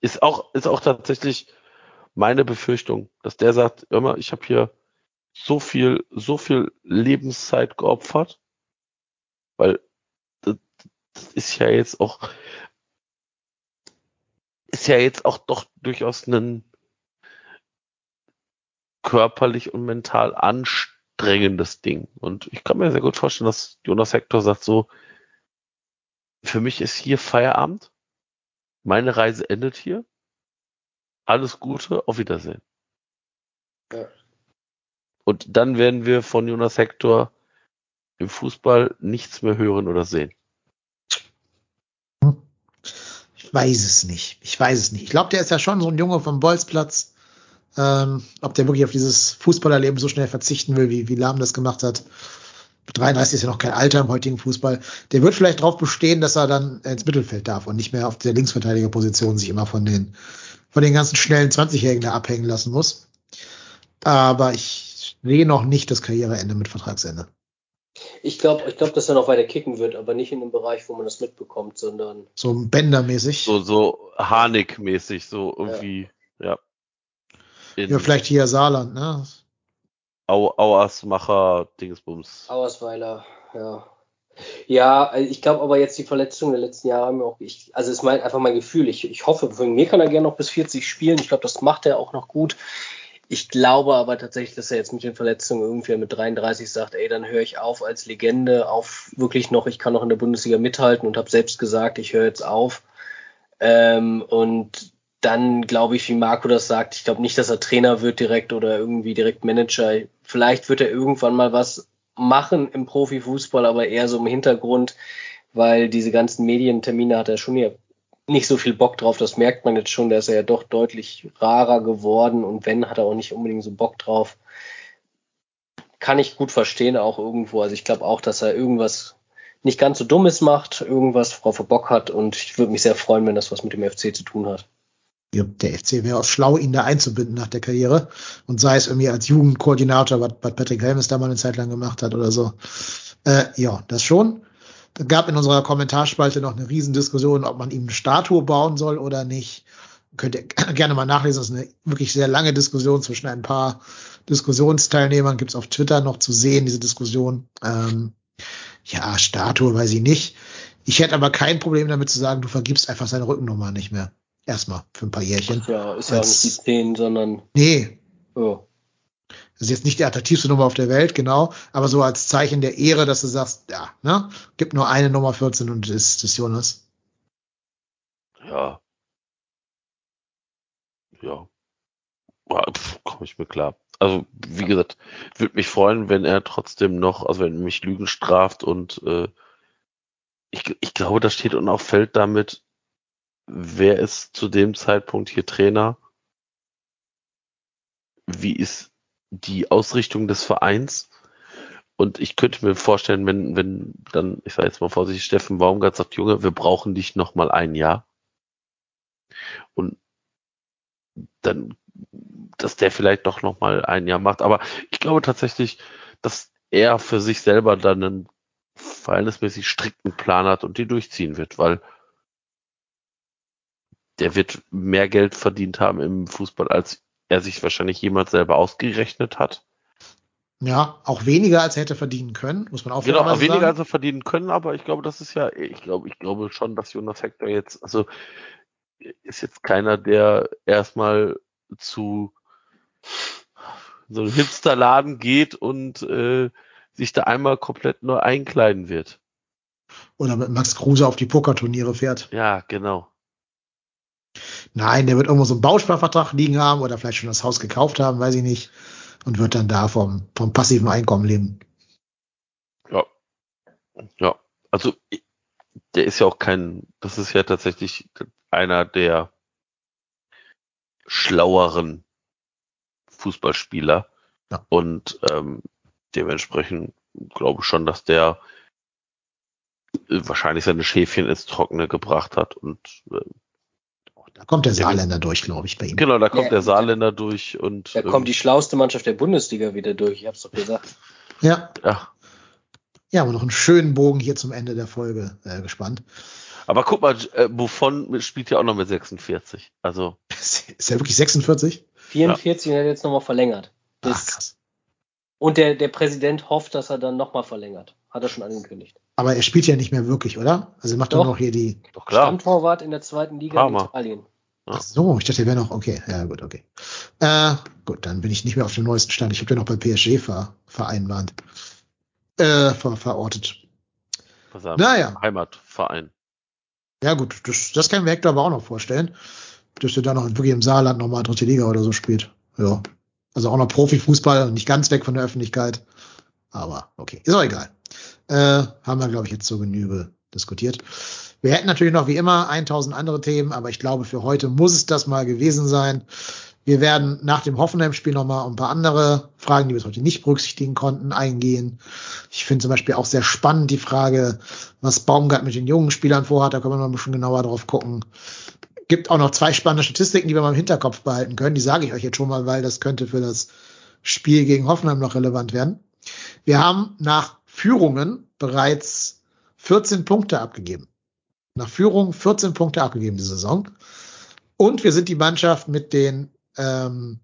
Ist auch, ist auch tatsächlich meine Befürchtung, dass der sagt, immer, ich habe hier so viel, so viel Lebenszeit geopfert weil das, das ist ja jetzt auch, ist ja jetzt auch doch durchaus ein körperlich und mental anstrengendes Ding. Und ich kann mir sehr gut vorstellen, dass Jonas Hector sagt so, für mich ist hier Feierabend. Meine Reise endet hier. Alles Gute, auf Wiedersehen. Ja. Und dann werden wir von Jonas Hector im Fußball nichts mehr hören oder sehen? Ich weiß es nicht. Ich weiß es nicht. Ich glaube, der ist ja schon so ein Junge vom Bolzplatz. Ähm, ob der wirklich auf dieses Fußballerleben so schnell verzichten will, wie, wie Lahm das gemacht hat. 33 ist ja noch kein Alter im heutigen Fußball. Der wird vielleicht darauf bestehen, dass er dann ins Mittelfeld darf und nicht mehr auf der Linksverteidigerposition sich immer von den, von den ganzen schnellen 20-Jährigen da abhängen lassen muss. Aber ich sehe noch nicht das Karriereende mit Vertragsende. Ich glaube, ich glaub, dass er noch weiter kicken wird, aber nicht in dem Bereich, wo man das mitbekommt, sondern. So Bändermäßig. So, so Harnik-mäßig, so irgendwie, ja. Ja, ja vielleicht hier Saarland, ne? Au Auersmacher, Dingsbums. Auersweiler, ja. Ja, ich glaube aber jetzt die Verletzungen der letzten Jahre haben mir auch, ich, also ist mein, einfach mein Gefühl. Ich, ich hoffe, von mir kann er gerne noch bis 40 spielen. Ich glaube, das macht er auch noch gut. Ich glaube aber tatsächlich, dass er jetzt mit den Verletzungen irgendwie mit 33 sagt, ey, dann höre ich auf als Legende, auf wirklich noch, ich kann noch in der Bundesliga mithalten und habe selbst gesagt, ich höre jetzt auf. Ähm, und dann glaube ich, wie Marco das sagt, ich glaube nicht, dass er Trainer wird direkt oder irgendwie direkt Manager. Vielleicht wird er irgendwann mal was machen im Profifußball, aber eher so im Hintergrund, weil diese ganzen Medientermine hat er schon hier nicht so viel Bock drauf. Das merkt man jetzt schon. Der ist ja doch deutlich rarer geworden und wenn, hat er auch nicht unbedingt so Bock drauf. Kann ich gut verstehen, auch irgendwo. Also ich glaube auch, dass er irgendwas nicht ganz so dummes macht, irgendwas worauf er Bock hat und ich würde mich sehr freuen, wenn das was mit dem FC zu tun hat. Ja, der FC wäre auch schlau, ihn da einzubinden nach der Karriere und sei es irgendwie als Jugendkoordinator, was, was Patrick Helmes da mal eine Zeit lang gemacht hat oder so. Äh, ja, das schon. Es gab in unserer Kommentarspalte noch eine Riesendiskussion, ob man ihm eine Statue bauen soll oder nicht. Könnt ihr gerne mal nachlesen. Das ist eine wirklich sehr lange Diskussion zwischen ein paar Diskussionsteilnehmern. Gibt es auf Twitter noch zu sehen, diese Diskussion. Ähm, ja, Statue weiß ich nicht. Ich hätte aber kein Problem damit zu sagen, du vergibst einfach seine Rückennummer nicht mehr. Erstmal für ein paar Jährchen. Ja, ist ja auch nicht die 10, sondern. Nee. Oh. Das ist jetzt nicht die attraktivste Nummer auf der Welt, genau, aber so als Zeichen der Ehre, dass du sagst, ja, ne, gibt nur eine Nummer 14 und das ist das Jonas. Ja. Ja. Komme ich mir klar. Also, wie gesagt, würde mich freuen, wenn er trotzdem noch, also wenn mich Lügen straft und äh, ich, ich glaube, das steht und auch fällt damit, wer ist zu dem Zeitpunkt hier Trainer? Wie ist die Ausrichtung des Vereins? Und ich könnte mir vorstellen, wenn, wenn dann, ich sage jetzt mal vorsichtig, Steffen Baumgart sagt, Junge, wir brauchen dich noch mal ein Jahr. Und dann, dass der vielleicht doch noch mal ein Jahr macht. Aber ich glaube tatsächlich, dass er für sich selber dann einen verhältnismäßig strikten Plan hat und die durchziehen wird, weil der wird mehr Geld verdient haben im Fußball, als er sich wahrscheinlich jemals selber ausgerechnet hat. Ja, auch weniger als er hätte verdienen können, muss man auch Genau, fairerweise weniger als sagen. er verdienen können, aber ich glaube, das ist ja, ich glaube, ich glaube schon, dass Jonas Hector jetzt, also ist jetzt keiner, der erstmal zu so einem Hipsterladen geht und äh, sich da einmal komplett neu einkleiden wird. Oder mit Max Kruse auf die Pokerturniere fährt. Ja, genau. Nein, der wird irgendwo so einen Bausparvertrag liegen haben oder vielleicht schon das Haus gekauft haben, weiß ich nicht. Und wird dann da vom, vom passiven Einkommen leben. Ja. Ja. Also der ist ja auch kein, das ist ja tatsächlich einer der schlaueren Fußballspieler. Ja. Und ähm, dementsprechend glaube ich schon, dass der äh, wahrscheinlich seine Schäfchen ins Trockene gebracht hat. Und äh, Da kommt der Ja, Saarländer durch, glaube ich, bei ihm. genau, da kommt Ja, der Saarländer durch und Da kommt die schlauste Mannschaft der Bundesliga wieder durch, ich hab's doch gesagt. Ja, ja. ja, aber noch einen schönen Bogen hier zum Ende der Folge äh, gespannt. Aber guck mal, äh, Buffon spielt ja auch noch mit 46. Also Ist er wirklich 46? 44 und er hat jetzt nochmal verlängert. Ach, krass. und der, der Präsident hofft, dass er dann nochmal verlängert. Hat er schon angekündigt. Aber er spielt ja nicht mehr wirklich, oder? Also er macht doch Doch. noch hier die. doch klar. Stammtorwart in der zweiten Liga Hammer. in Italien. Ja. Ach so, ich dachte, er wäre noch. Okay, ja gut, okay. Äh, gut, dann bin ich nicht mehr auf dem neuesten Stand. Ich habe den noch bei PSG ver, vereinbart. Äh, ver, verortet. Naja. Heimatverein. Ja gut, das, das kann mir Hector aber auch noch vorstellen, dass er da noch wirklich im Saarland nochmal dritte Liga oder so spielt. Ja. Also auch noch Profifußball, nicht ganz weg von der Öffentlichkeit. Aber okay, ist auch egal. Äh, haben wir, glaube ich, jetzt zur Genüge diskutiert. Wir hätten natürlich noch wie immer 1000 andere Themen, aber ich glaube, für heute muss es das mal gewesen sein. Wir werden nach dem Hoffenheim-Spiel nochmal ein paar andere Fragen, die wir heute nicht berücksichtigen konnten, eingehen. Ich finde zum Beispiel auch sehr spannend die Frage, was Baumgart mit den jungen Spielern vorhat. Da können wir noch ein bisschen genauer drauf gucken. Gibt auch noch zwei spannende Statistiken, die wir mal im Hinterkopf behalten können. Die sage ich euch jetzt schon mal, weil das könnte für das Spiel gegen Hoffenheim noch relevant werden. Wir haben nach Führungen bereits 14 Punkte abgegeben. Nach Führung 14 Punkte abgegeben diese Saison. Und wir sind die Mannschaft mit den ähm,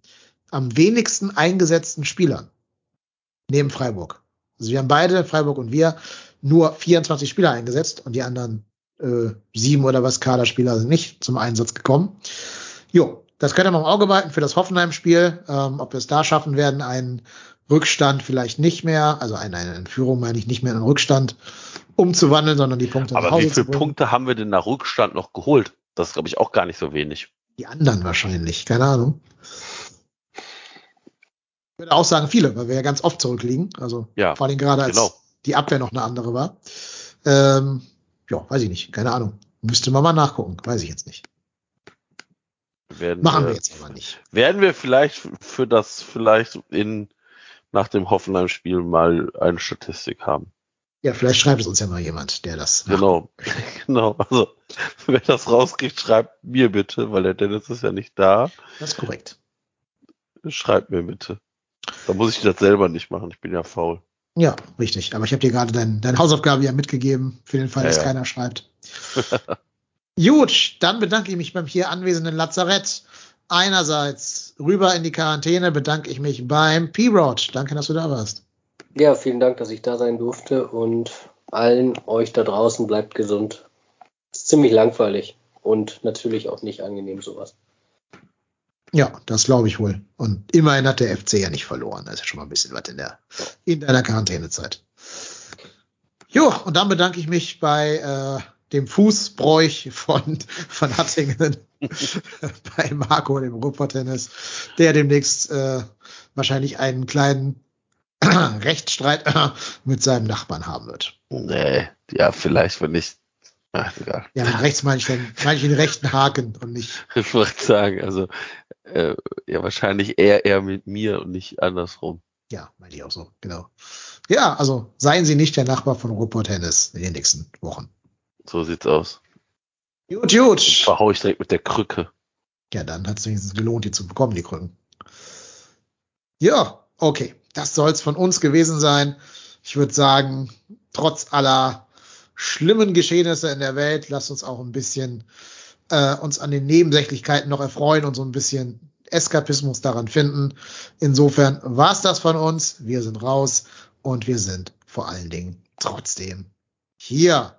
am wenigsten eingesetzten Spielern. Neben Freiburg. Also wir haben beide, Freiburg und wir, nur 24 Spieler eingesetzt und die anderen äh, sieben oder was Kaderspieler sind nicht zum Einsatz gekommen. Jo, das könnt ihr mal im Auge behalten für das Hoffenheim-Spiel. Ähm, ob wir es da schaffen werden, einen Rückstand vielleicht nicht mehr, also eine, eine Führung meine ich nicht mehr in einen Rückstand umzuwandeln, sondern die Punkte nach Aber Hause wie viele. Punkte haben wir denn nach Rückstand noch geholt? Das ist, glaube ich, auch gar nicht so wenig. Die anderen wahrscheinlich, keine Ahnung. Ich würde auch sagen, viele, weil wir ja ganz oft zurückliegen. Also Ja, vor allem gerade als genau. die Abwehr noch eine andere war. Ähm, ja, weiß ich nicht, keine Ahnung. Müsste man mal nachgucken, weiß ich jetzt nicht. Werden Machen wir, wir jetzt aber nicht. Werden wir vielleicht für das vielleicht in nach dem Hoffenheim-Spiel mal eine Statistik haben. Ja, vielleicht schreibt es uns ja mal jemand, der das. Genau. *laughs* genau. Also, wer das rauskriegt, schreibt mir bitte, weil der Dennis ist ja nicht da. Das ist korrekt. Schreibt mir bitte. Da muss ich das selber nicht machen. Ich bin ja faul. Ja, richtig. Aber ich habe dir gerade dein, deine Hausaufgabe ja mitgegeben, für den Fall, Ja, dass ja. keiner schreibt. *laughs* Gut, dann bedanke ich mich beim hier anwesenden Lazarett. Einerseits rüber in die Quarantäne bedanke ich mich beim P-Rod. Danke, dass du da warst. Ja, vielen Dank, dass ich da sein durfte und allen euch da draußen bleibt gesund. Ist ziemlich langweilig und natürlich auch nicht angenehm sowas. Ja, das glaube ich wohl. Und immerhin hat der FC ja nicht verloren. Das ist ja schon mal ein bisschen was in der in deiner Quarantänezeit. Jo, und dann bedanke ich mich bei äh, dem Fußbräuch von, von Hattingen, *laughs* bei Marco, dem Ruhrpott-Tennis, der demnächst äh, wahrscheinlich einen kleinen *clears throat* Rechtsstreit *clears throat* mit seinem Nachbarn haben wird. Nee, ja, vielleicht, wenn ich. Ach, egal. Ja, mit rechts meine ich dann, meine ich den rechten Haken und nicht. *laughs* Ich wollte sagen, also, äh, ja, wahrscheinlich eher, eher mit mir und nicht andersrum. Ja, meine ich auch so, genau. Ja, also seien Sie nicht der Nachbar von Ruhrpott Tennis in den nächsten Wochen. So sieht's aus. Gut, gut. verhau ich direkt mit der Krücke. Ja, dann hat es wenigstens gelohnt, die zu bekommen, die Krücken. Ja, okay. Das soll's von uns gewesen sein. Ich würde sagen, trotz aller schlimmen Geschehnisse in der Welt, lasst uns auch ein bisschen äh, uns an den Nebensächlichkeiten noch erfreuen und so ein bisschen Eskapismus daran finden. Insofern war's das von uns. Wir sind raus und wir sind vor allen Dingen trotzdem hier.